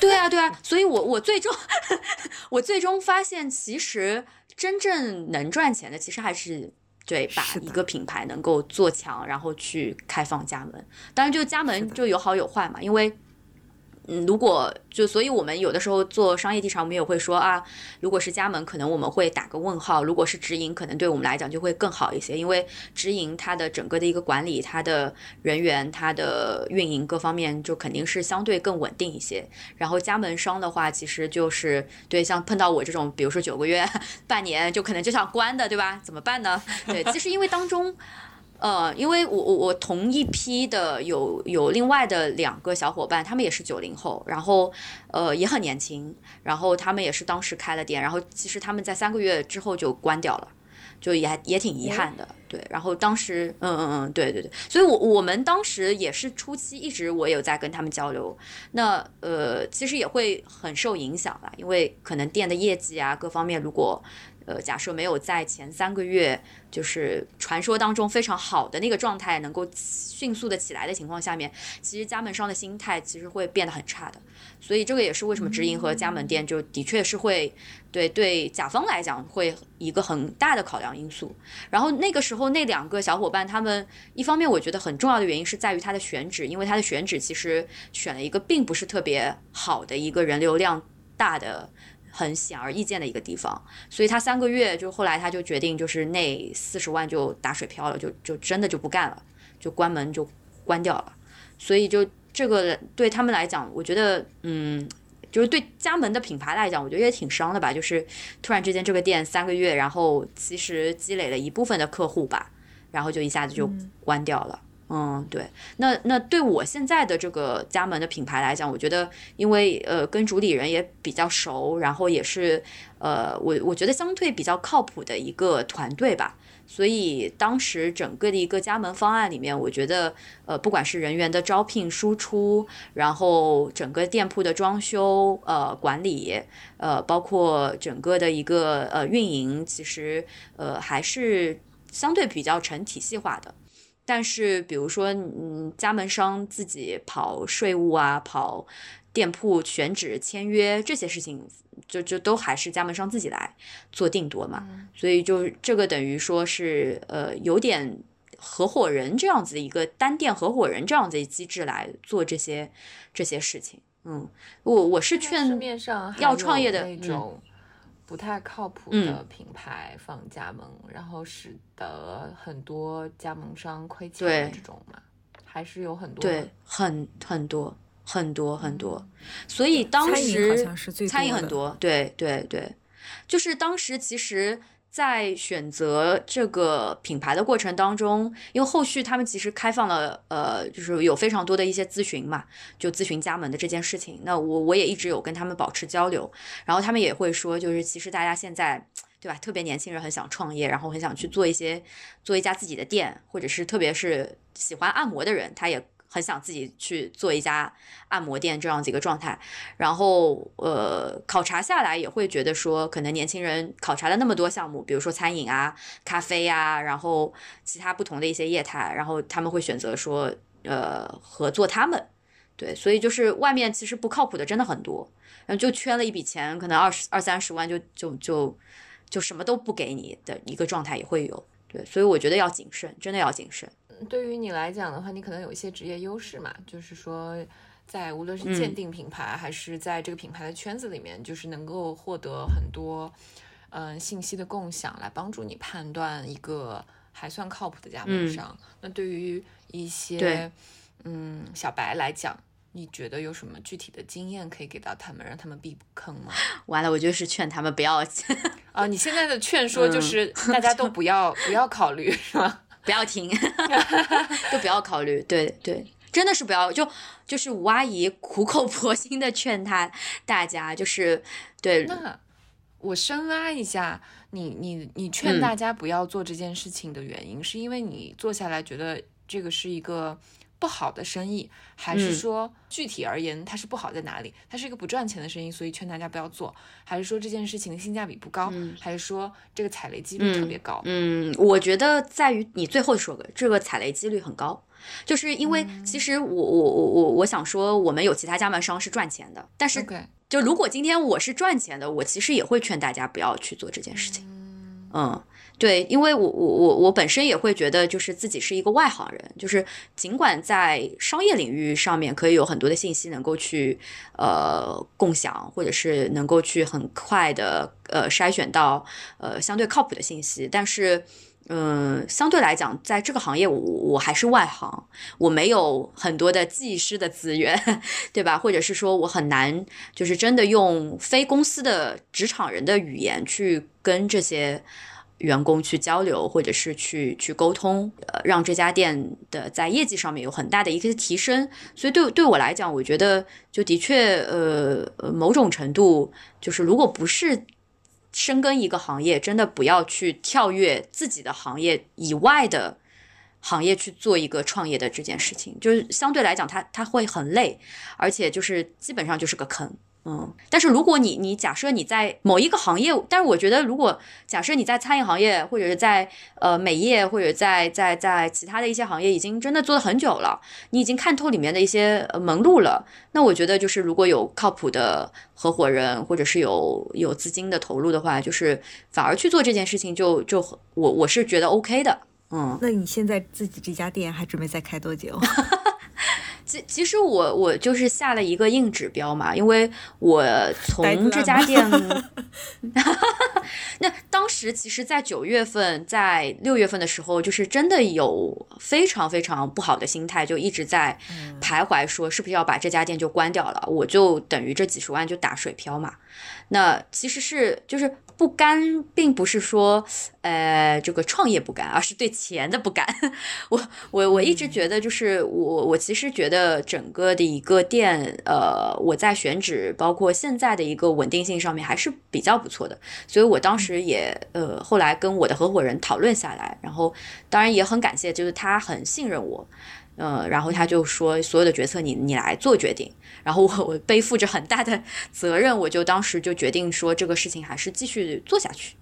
对啊，对啊，所以我我最终 我最终发现，其实真正能赚钱的，其实还是对把一个品牌能够做强，然后去开放加盟。当然，就加盟就有好有坏嘛，因为。嗯，如果就所以，我们有的时候做商业地产，我们也会说啊，如果是加盟，可能我们会打个问号；如果是直营，可能对我们来讲就会更好一些，因为直营它的整个的一个管理，它的人员，它的运营各方面就肯定是相对更稳定一些。然后加盟商的话，其实就是对像碰到我这种，比如说九个月、半年就可能就想关的，对吧？怎么办呢？对，其实因为当中。呃，因为我我我同一批的有有另外的两个小伙伴，他们也是九零后，然后呃也很年轻，然后他们也是当时开了店，然后其实他们在三个月之后就关掉了，就也也挺遗憾的，对。然后当时，嗯嗯嗯，对对对，所以我我们当时也是初期一直我有在跟他们交流，那呃其实也会很受影响吧，因为可能店的业绩啊各方面如果。呃，假设没有在前三个月，就是传说当中非常好的那个状态，能够迅速的起来的情况下面，其实加盟商的心态其实会变得很差的。所以这个也是为什么直营和加盟店就的确是会对对甲方来讲会一个很大的考量因素。然后那个时候那两个小伙伴，他们一方面我觉得很重要的原因是在于他的选址，因为他的选址其实选了一个并不是特别好的一个人流量大的。很显而易见的一个地方，所以他三个月就后来他就决定，就是那四十万就打水漂了，就就真的就不干了，就关门就关掉了。所以就这个对他们来讲，我觉得，嗯，就是对加盟的品牌来讲，我觉得也挺伤的吧。就是突然之间这个店三个月，然后其实积累了一部分的客户吧，然后就一下子就关掉了。嗯，嗯对，那那对我现在的这个加盟的品牌来讲，我觉得，因为呃跟主理人也比较熟，然后也是呃我我觉得相对比较靠谱的一个团队吧，所以当时整个的一个加盟方案里面，我觉得呃不管是人员的招聘、输出，然后整个店铺的装修、呃管理，呃包括整个的一个呃运营，其实呃还是相对比较成体系化的。但是，比如说，嗯，加盟商自己跑税务啊，跑店铺选址、签约这些事情，就就都还是加盟商自己来做定夺嘛。所以，就这个等于说是，呃，有点合伙人这样子的一个单店合伙人这样子的机制来做这些这些事情。嗯，我我是劝要创业的那种。不太靠谱的品牌放加盟，然后使得很多加盟商亏钱的这种嘛，还是有很多，对，很很多很多很多。所以当时餐饮很多，对对对，就是当时其实。在选择这个品牌的过程当中，因为后续他们其实开放了，呃，就是有非常多的一些咨询嘛，就咨询加盟的这件事情。那我我也一直有跟他们保持交流，然后他们也会说，就是其实大家现在，对吧？特别年轻人很想创业，然后很想去做一些做一家自己的店，或者是特别是喜欢按摩的人，他也。很想自己去做一家按摩店这样子一个状态，然后呃考察下来也会觉得说，可能年轻人考察了那么多项目，比如说餐饮啊、咖啡啊，然后其他不同的一些业态，然后他们会选择说呃合作他们，对，所以就是外面其实不靠谱的真的很多，然后就圈了一笔钱，可能二十二三十万就就就就什么都不给你的一个状态也会有。对，所以我觉得要谨慎，真的要谨慎。对于你来讲的话，你可能有一些职业优势嘛，就是说，在无论是鉴定品牌，还是在这个品牌的圈子里面，就是能够获得很多嗯信息的共享，来帮助你判断一个还算靠谱的加盟商。那对于一些嗯小白来讲，你觉得有什么具体的经验可以给到他们，让他们避坑吗？完了，我就是劝他们不要 啊！你现在的劝说就是大家都不要不要考虑，是吗？不要听，就不要考虑。对对，真的是不要。就就是吴阿姨苦口婆心的劝他大家，就是对。那我深挖一下，你你你劝大家不要做这件事情的原因，是因为你坐下来觉得这个是一个。不好的生意，还是说具体而言它是不好在哪里？它是一个不赚钱的生意，所以劝大家不要做，还是说这件事情的性价比不高，还是说这个踩雷几率特别高？嗯，我觉得在于你最后说的这个踩雷几率很高，就是因为其实我我我我我想说，我们有其他加盟商是赚钱的，但是就如果今天我是赚钱的，我其实也会劝大家不要去做这件事情。嗯。对，因为我我我我本身也会觉得，就是自己是一个外行人，就是尽管在商业领域上面可以有很多的信息能够去呃共享，或者是能够去很快的呃筛选到呃相对靠谱的信息，但是嗯，相对来讲，在这个行业我我还是外行，我没有很多的技师的资源，对吧？或者是说我很难就是真的用非公司的职场人的语言去跟这些。员工去交流，或者是去去沟通，呃，让这家店的在业绩上面有很大的一个提升。所以对对我来讲，我觉得就的确，呃，某种程度就是，如果不是深耕一个行业，真的不要去跳跃自己的行业以外的行业去做一个创业的这件事情，就是相对来讲，它它会很累，而且就是基本上就是个坑。嗯，但是如果你你假设你在某一个行业，但是我觉得如果假设你在餐饮行业或者是在呃美业或者在在在其他的一些行业已经真的做了很久了，你已经看透里面的一些门路了，那我觉得就是如果有靠谱的合伙人或者是有有资金的投入的话，就是反而去做这件事情就就我我是觉得 OK 的。嗯，那你现在自己这家店还准备再开多久？其其实我我就是下了一个硬指标嘛，因为我从这家店，那当时其实，在九月份、在六月份的时候，就是真的有非常非常不好的心态，就一直在徘徊，说是不是要把这家店就关掉了，我就等于这几十万就打水漂嘛。那其实是就是。不甘，并不是说，呃，这个创业不甘，而是对钱的不甘。我我我一直觉得，就是我我其实觉得整个的一个店，呃，我在选址，包括现在的一个稳定性上面还是比较不错的。所以我当时也，呃，后来跟我的合伙人讨论下来，然后当然也很感谢，就是他很信任我。嗯，然后他就说所有的决策你你来做决定，然后我我背负着很大的责任，我就当时就决定说这个事情还是继续做下去。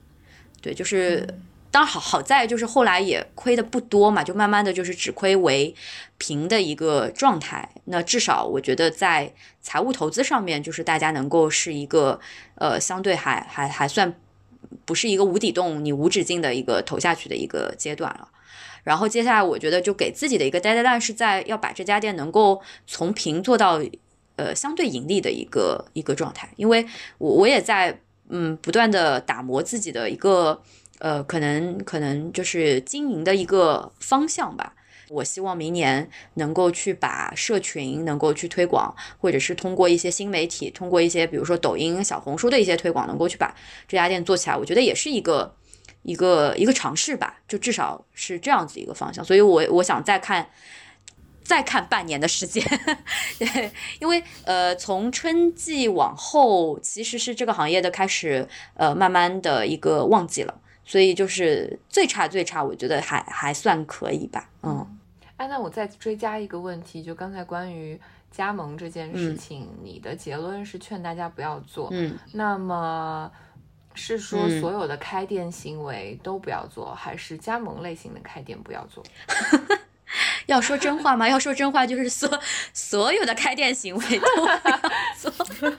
对，就是当好好在就是后来也亏的不多嘛，就慢慢的就是只亏为平的一个状态。那至少我觉得在财务投资上面，就是大家能够是一个呃相对还还还算不是一个无底洞，你无止境的一个投下去的一个阶段了。然后接下来，我觉得就给自己的一个 deadline 是在要把这家店能够从平做到呃相对盈利的一个一个状态，因为我我也在嗯不断的打磨自己的一个呃可能可能就是经营的一个方向吧。我希望明年能够去把社群能够去推广，或者是通过一些新媒体，通过一些比如说抖音、小红书的一些推广，能够去把这家店做起来。我觉得也是一个。一个一个尝试吧，就至少是这样子一个方向，所以我我想再看再看半年的时间，对，因为呃从春季往后其实是这个行业的开始呃慢慢的一个旺季了，所以就是最差最差，我觉得还还算可以吧，嗯，哎，那我再追加一个问题，就刚才关于加盟这件事情，你的结论是劝大家不要做，嗯，那么。是说所有的开店行为都不要做，还是加盟类型的开店不要做？要说真话吗？要说真话，就是说所有的开店行为都不要做。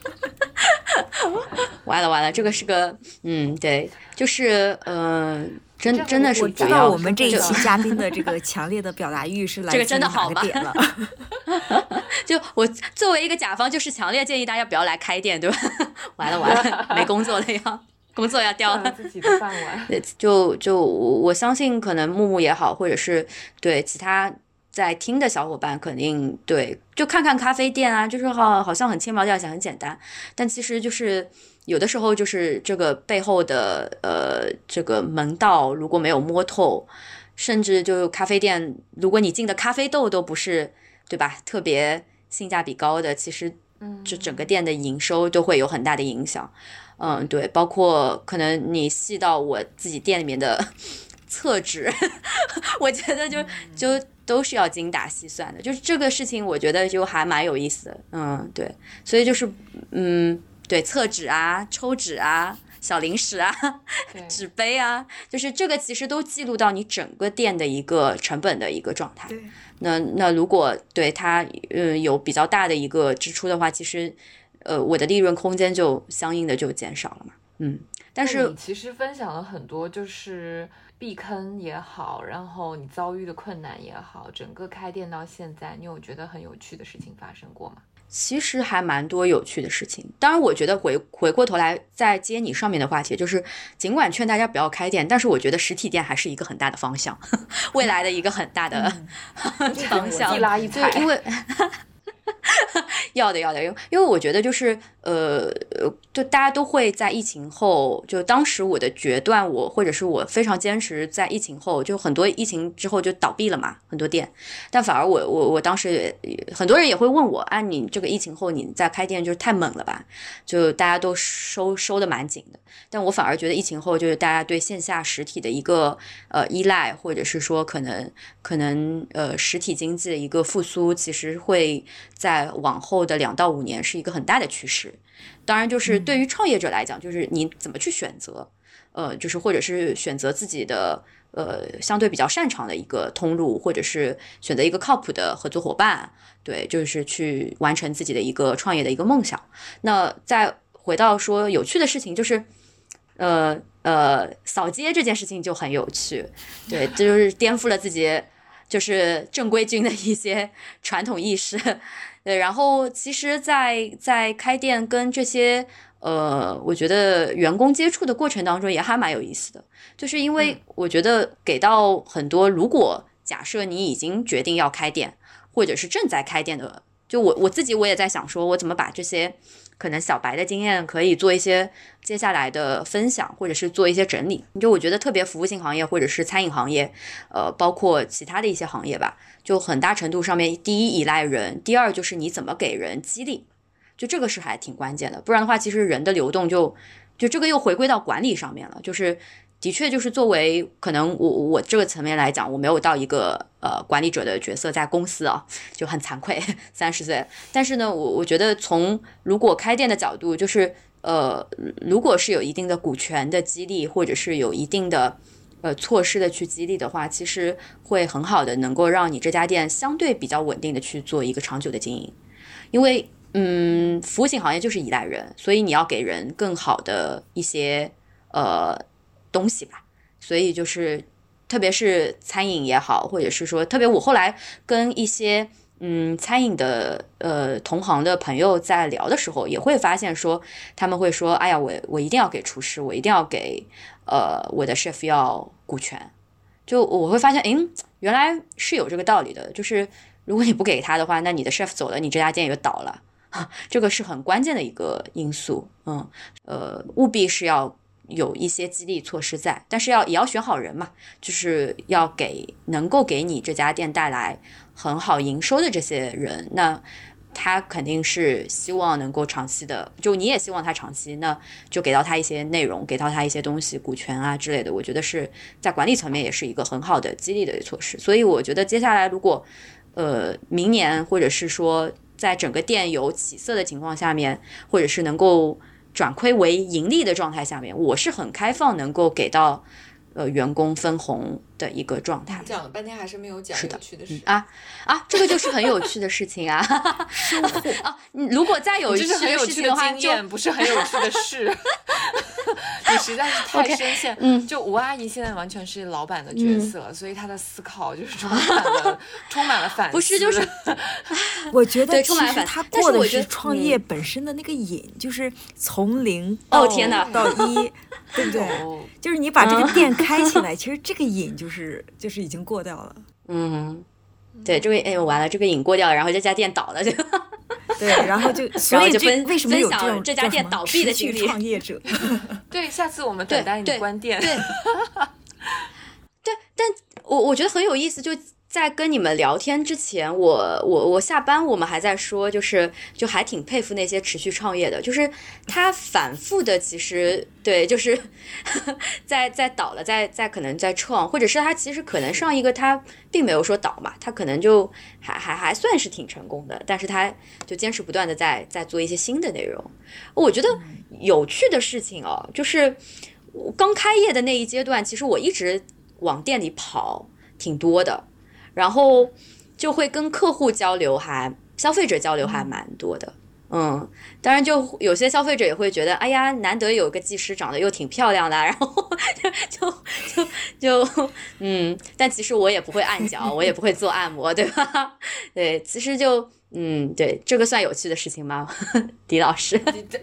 完了完了，这个是个嗯，对，就是嗯，真真的是我知道我们这一期嘉宾的 这个强烈的表达欲是来自于哪个点了？就我作为一个甲方，就是强烈建议大家不要来开店，对吧？完了完了，没工作了要工作要掉了自己的饭碗。就就我相信，可能木木也好，或者是对其他在听的小伙伴，肯定对就看看咖啡店啊，就是好好像很轻描淡写，很简单，但其实就是。有的时候就是这个背后的呃这个门道如果没有摸透，甚至就咖啡店，如果你进的咖啡豆都不是对吧，特别性价比高的，其实就整个店的营收都会有很大的影响。嗯，对，包括可能你细到我自己店里面的 厕纸，我觉得就就都是要精打细算的。就是这个事情，我觉得就还蛮有意思的。嗯，对，所以就是嗯。对，厕纸啊，抽纸啊，小零食啊，纸杯啊，就是这个其实都记录到你整个店的一个成本的一个状态。那那如果对它嗯有比较大的一个支出的话，其实呃我的利润空间就相应的就减少了嘛。嗯，但是你其实分享了很多，就是避坑也好，然后你遭遇的困难也好，整个开店到现在，你有觉得很有趣的事情发生过吗？其实还蛮多有趣的事情。当然，我觉得回回过头来再接你上面的话题，就是尽管劝大家不要开店，但是我觉得实体店还是一个很大的方向，未来的一个很大的 方向。一拉一踩，因为。要的要的，因因为我觉得就是呃，就大家都会在疫情后，就当时我的决断，我或者是我非常坚持，在疫情后，就很多疫情之后就倒闭了嘛，很多店。但反而我我我当时也很多人也会问我，啊，你这个疫情后你在开店就是太猛了吧？就大家都收收的蛮紧的。但我反而觉得疫情后就是大家对线下实体的一个呃依赖，或者是说可能可能呃实体经济的一个复苏，其实会在往后的两到五年是一个很大的趋势。当然，就是对于创业者来讲，就是你怎么去选择，呃，就是或者是选择自己的呃相对比较擅长的一个通路，或者是选择一个靠谱的合作伙伴，对，就是去完成自己的一个创业的一个梦想。那再回到说有趣的事情，就是。呃呃，扫街这件事情就很有趣，对，这就是颠覆了自己就是正规军的一些传统意识，对。然后其实，在在开店跟这些呃，我觉得员工接触的过程当中，也还蛮有意思的，就是因为我觉得给到很多，如果假设你已经决定要开店，或者是正在开店的，就我我自己我也在想，说我怎么把这些。可能小白的经验可以做一些接下来的分享，或者是做一些整理。就我觉得特别服务性行业或者是餐饮行业，呃，包括其他的一些行业吧，就很大程度上面，第一依赖人，第二就是你怎么给人激励，就这个是还挺关键的。不然的话，其实人的流动就就这个又回归到管理上面了，就是。的确，就是作为可能我我这个层面来讲，我没有到一个呃管理者的角色在公司啊，就很惭愧，三十岁。但是呢，我我觉得从如果开店的角度，就是呃，如果是有一定的股权的激励，或者是有一定的呃措施的去激励的话，其实会很好的能够让你这家店相对比较稳定的去做一个长久的经营。因为嗯，服务型行业就是依赖人，所以你要给人更好的一些呃。东西吧，所以就是，特别是餐饮也好，或者是说，特别我后来跟一些嗯餐饮的呃同行的朋友在聊的时候，也会发现说，他们会说，哎呀，我我一定要给厨师，我一定要给呃我的 chef 要股权，就我会发现，诶，原来是有这个道理的，就是如果你不给他的话，那你的 chef 走了，你这家店也就倒了，这个是很关键的一个因素，嗯，呃，务必是要。有一些激励措施在，但是要也要选好人嘛，就是要给能够给你这家店带来很好营收的这些人，那他肯定是希望能够长期的，就你也希望他长期，那就给到他一些内容，给到他一些东西，股权啊之类的，我觉得是在管理层面也是一个很好的激励的措施。所以我觉得接下来如果呃明年或者是说在整个店有起色的情况下面，或者是能够。转亏为盈利的状态下面，我是很开放，能够给到呃员工分红的一个状态。讲了半天还是没有讲有趣的事啊啊！这个就是很有趣的事情啊！啊，如果再有趣的事情的经验不是很有趣的事。你实在是太深陷。嗯，就吴阿姨现在完全是老板的角色，所以她的思考就是充满了充满了反思。不是，就是 我觉得其实她过的是创业本身的那个瘾，就是从零哦天哪到一，对不对？就是你把这个店开起来，其实这个瘾就是就是就是已经过掉了。嗯，对，这个哎完了，这个瘾过掉了，然后这家店倒了就。对，然后就 所以就为什么有这种这家店倒闭的经历？创业者，对，下次我们等待你关店。对，对，但我我觉得很有意思，就。在跟你们聊天之前，我我我下班，我们还在说，就是就还挺佩服那些持续创业的，就是他反复的，其实对，就是 在在倒了，在在可能在创，或者是他其实可能上一个他并没有说倒嘛，他可能就还还还算是挺成功的，但是他就坚持不断的在在做一些新的内容。我觉得有趣的事情哦，就是刚开业的那一阶段，其实我一直往店里跑挺多的。然后就会跟客户交流，还消费者交流还蛮多的，嗯，当然就有些消费者也会觉得，哎呀，难得有个技师长得又挺漂亮的，然后就就就就嗯，但其实我也不会按脚，我也不会做按摩，对吧？对，其实就。嗯，对，这个算有趣的事情吗，狄老师？你这，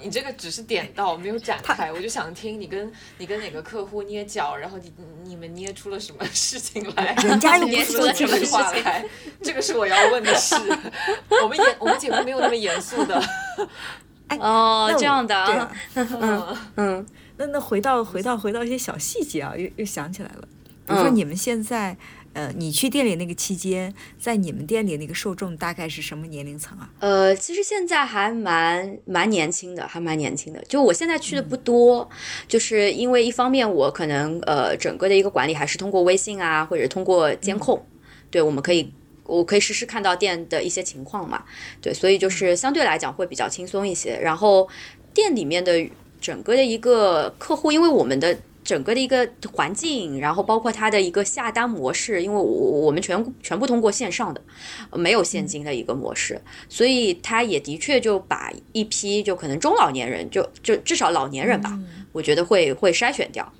你这个只是点到，没有展开。我就想听你跟你跟哪个客户捏脚，然后你你们捏出了什么事情来？人家又捏出了什么事情来？这个是我要问的事。我们严，我们节目没有那么严肃的。哦，这样的啊。嗯嗯。那那回到回到回到一些小细节啊，又又想起来了。比如说你们现在。呃，你去店里那个期间，在你们店里那个受众大概是什么年龄层啊？呃，其实现在还蛮蛮年轻的，还蛮年轻的。就我现在去的不多，就是因为一方面我可能呃整个的一个管理还是通过微信啊，或者通过监控，对，我们可以我可以实时看到店的一些情况嘛，对，所以就是相对来讲会比较轻松一些。然后店里面的整个的一个客户，因为我们的。整个的一个环境，然后包括它的一个下单模式，因为我我们全全部通过线上的，没有现金的一个模式，所以它也的确就把一批就可能中老年人，就就至少老年人吧，我觉得会会筛选掉。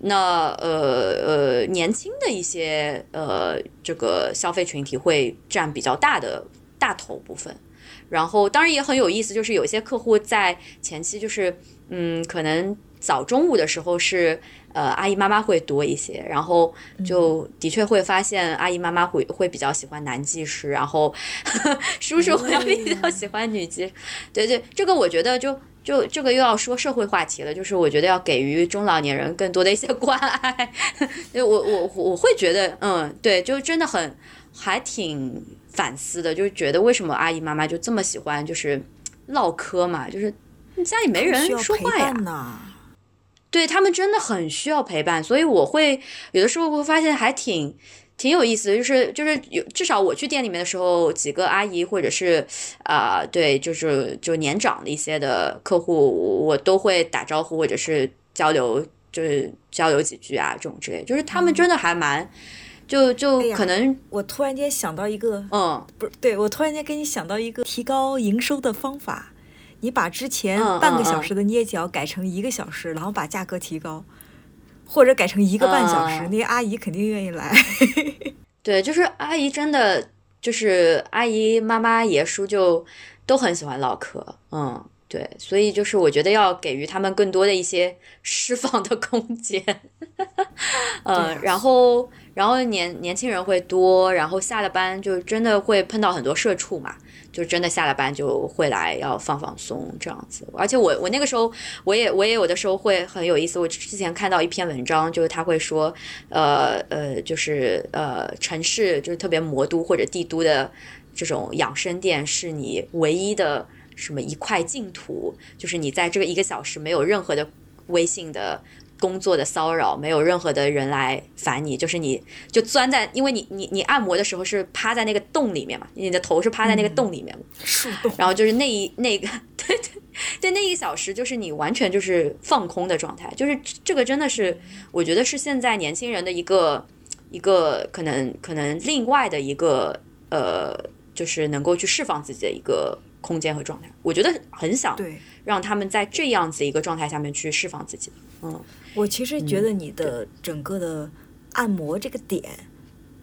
那呃呃年轻的一些呃这个消费群体会占比较大的大头部分，然后当然也很有意思，就是有些客户在前期就是嗯可能。早中午的时候是，呃，阿姨妈妈会多一些，然后就的确会发现阿姨妈妈会会比较喜欢男技师，然后 叔叔会比较喜欢女技师。对对，这个我觉得就就这个又要说社会话题了，就是我觉得要给予中老年人更多的一些关爱。我我我会觉得，嗯，对，就真的很还挺反思的，就是觉得为什么阿姨妈妈就这么喜欢就是唠嗑嘛，就是家里没人说话呀。对他们真的很需要陪伴，所以我会有的时候会发现还挺挺有意思的，就是就是有至少我去店里面的时候，几个阿姨或者是啊对，就是就年长的一些的客户，我都会打招呼或者是交流，就是交流几句啊这种之类，就是他们真的还蛮就就可能我突然间想到一个嗯，不是对我突然间给你想到一个提高营收的方法。你把之前半个小时的捏脚改成一个小时，然后把价格提高，或者改成一个半小时，那些阿姨肯定愿意来。对，就是阿姨真的就是阿姨妈妈爷叔就都很喜欢唠嗑，嗯，对，所以就是我觉得要给予他们更多的一些释放的空间，嗯，然后然后年年轻人会多，然后下了班就真的会碰到很多社畜嘛。就真的下了班就会来要放放松这样子，而且我我那个时候我也我也有的时候会很有意思。我之前看到一篇文章，就是他会说，呃呃，就是呃城市就是特别魔都或者帝都的这种养生店是你唯一的什么一块净土，就是你在这个一个小时没有任何的微信的。工作的骚扰，没有任何的人来烦你，就是你就钻在，因为你你你按摩的时候是趴在那个洞里面嘛，你的头是趴在那个洞里面，树洞，然后就是那一那个，对对对，那一个小时就是你完全就是放空的状态，就是这个真的是我觉得是现在年轻人的一个一个可能可能另外的一个呃，就是能够去释放自己的一个空间和状态。我觉得很想对，让他们在这样子一个状态下面去释放自己的。嗯，我其实觉得你的整个的按摩这个点，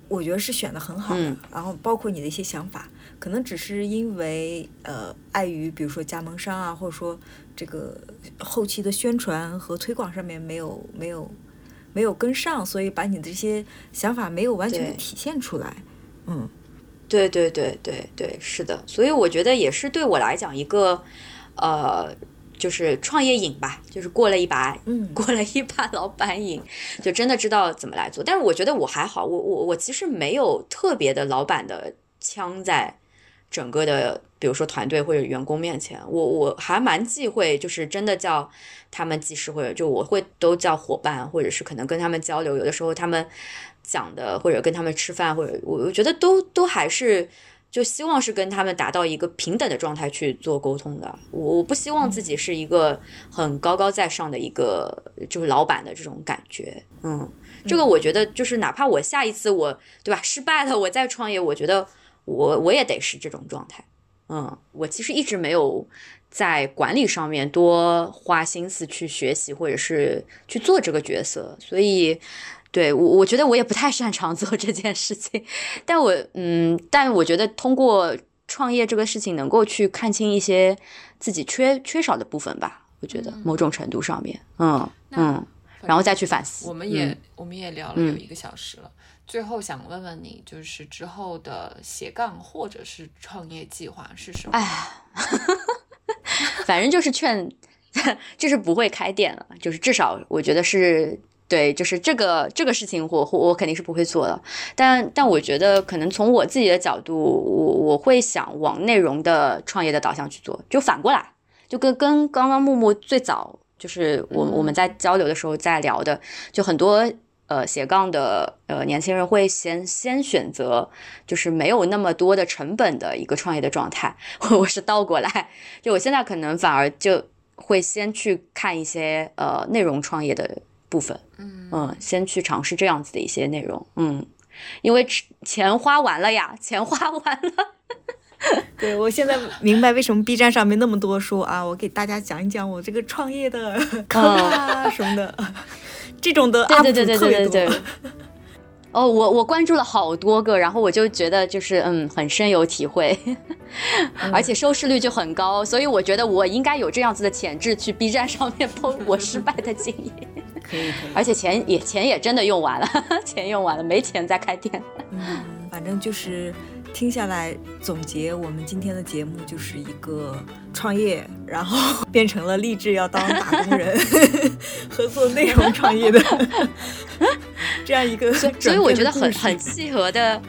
我觉得是选的很好的。嗯然后包括你的一些想法，可能只是因为呃碍于比如说加盟商啊，或者说这个后期的宣传和推广上面没有没有没有跟上，所以把你的这些想法没有完全的体现出来。嗯，对对对对对，是的，所以我觉得也是对我来讲一个，呃，就是创业瘾吧，就是过了一把，嗯过了一把老板瘾，就真的知道怎么来做。但是我觉得我还好，我我我其实没有特别的老板的腔在整个的，比如说团队或者员工面前，我我还蛮忌讳，就是真的叫他们技师或者就我会都叫伙伴，或者是可能跟他们交流，有的时候他们讲的或者跟他们吃饭，或者我我觉得都都还是就希望是跟他们达到一个平等的状态去做沟通的。我我不希望自己是一个很高高在上的一个就是老板的这种感觉。嗯，这个我觉得就是哪怕我下一次我对吧失败了，我再创业，我觉得我我也得是这种状态。嗯，我其实一直没有在管理上面多花心思去学习，或者是去做这个角色，所以对我我觉得我也不太擅长 做这件事情。但我嗯，但我觉得通过创业这个事情，能够去看清一些自己缺缺少的部分吧。我觉得某种程度上面，嗯嗯，然后再去反思。我们也、嗯我们也聊了嗯有一个小时了，最后想问问你，就是之后的斜杠或者是创业计划是什么？哎呀，反正就是劝，就是不会开店了，就是至少我觉得是对，就是这个这个事情我我我肯定是不会做的。但但我觉得可能从我自己的角度，我我会想往内容的创业的导向去做，就反过来，就跟跟刚刚木木最早就是我我们在交流的时候在聊的，就很多。呃，斜杠的呃年轻人会先先选择就是没有那么多的成本的一个创业的状态，我是倒过来，就我现在可能反而就会先去看一些呃内容创业的部分，嗯。先去尝试这样子的一些内容，嗯，因为钱花完了呀，钱花完了，对我现在明白为什么 B 站上面那么多说啊，我给大家讲一讲我这个创业的 坑啊什么的，这种的对 UP 对对对主特别多。对对对。哦，我我关注了好多个，然后我就觉得就是嗯，很深有体会，而且收视率就很高，所以我觉得我应该有这样子的潜质去 B 站上面 po 我失败的经验，可以可以，而且钱也钱也真的用完了，钱用完了，没钱再开店。嗯，反正就是听下来总结，我们今天的节目就是一个创业，然后 变成了立志要当打工人 合作内容创业的 这样一个所以我觉得很很契合的，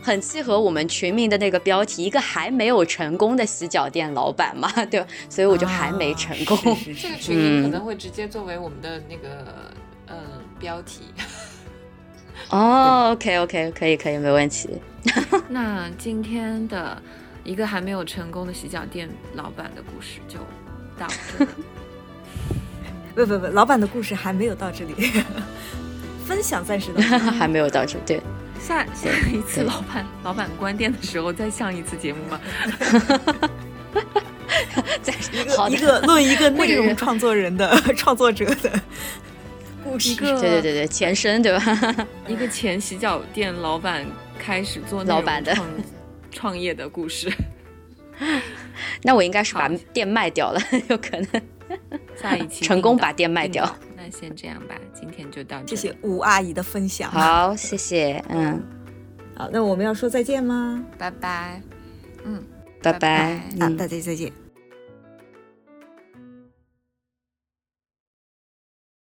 很契合我们群名的那个标题，一个还没有成功的洗脚店老板嘛，对吧？所以我就还没成功。啊是是是这个群名可嗯能会直接作为我们的那个嗯标题。哦，OK OK，可以可以，没问题。那今天的一个还没有成功的洗脚店老板的故事就到这儿。不不不，老板的故事还没有到这里，分享暂时到这里。还没有到这，对，下下一次老板老板关店的时候再上一次节目吧。在一个一个论一个内容创作人的创作者的故事，一个对对对对，前身对吧？一个前洗脚店老板开始做老板的创 创业的故事。那我应该是把店卖掉了，有可能下一期成功把店卖掉。那先这样吧，今天就到。谢谢吴阿姨的分享。好，谢谢，嗯，好，那我们要说再见吗？拜拜。嗯，拜拜拜拜，啊，嗯大家再见。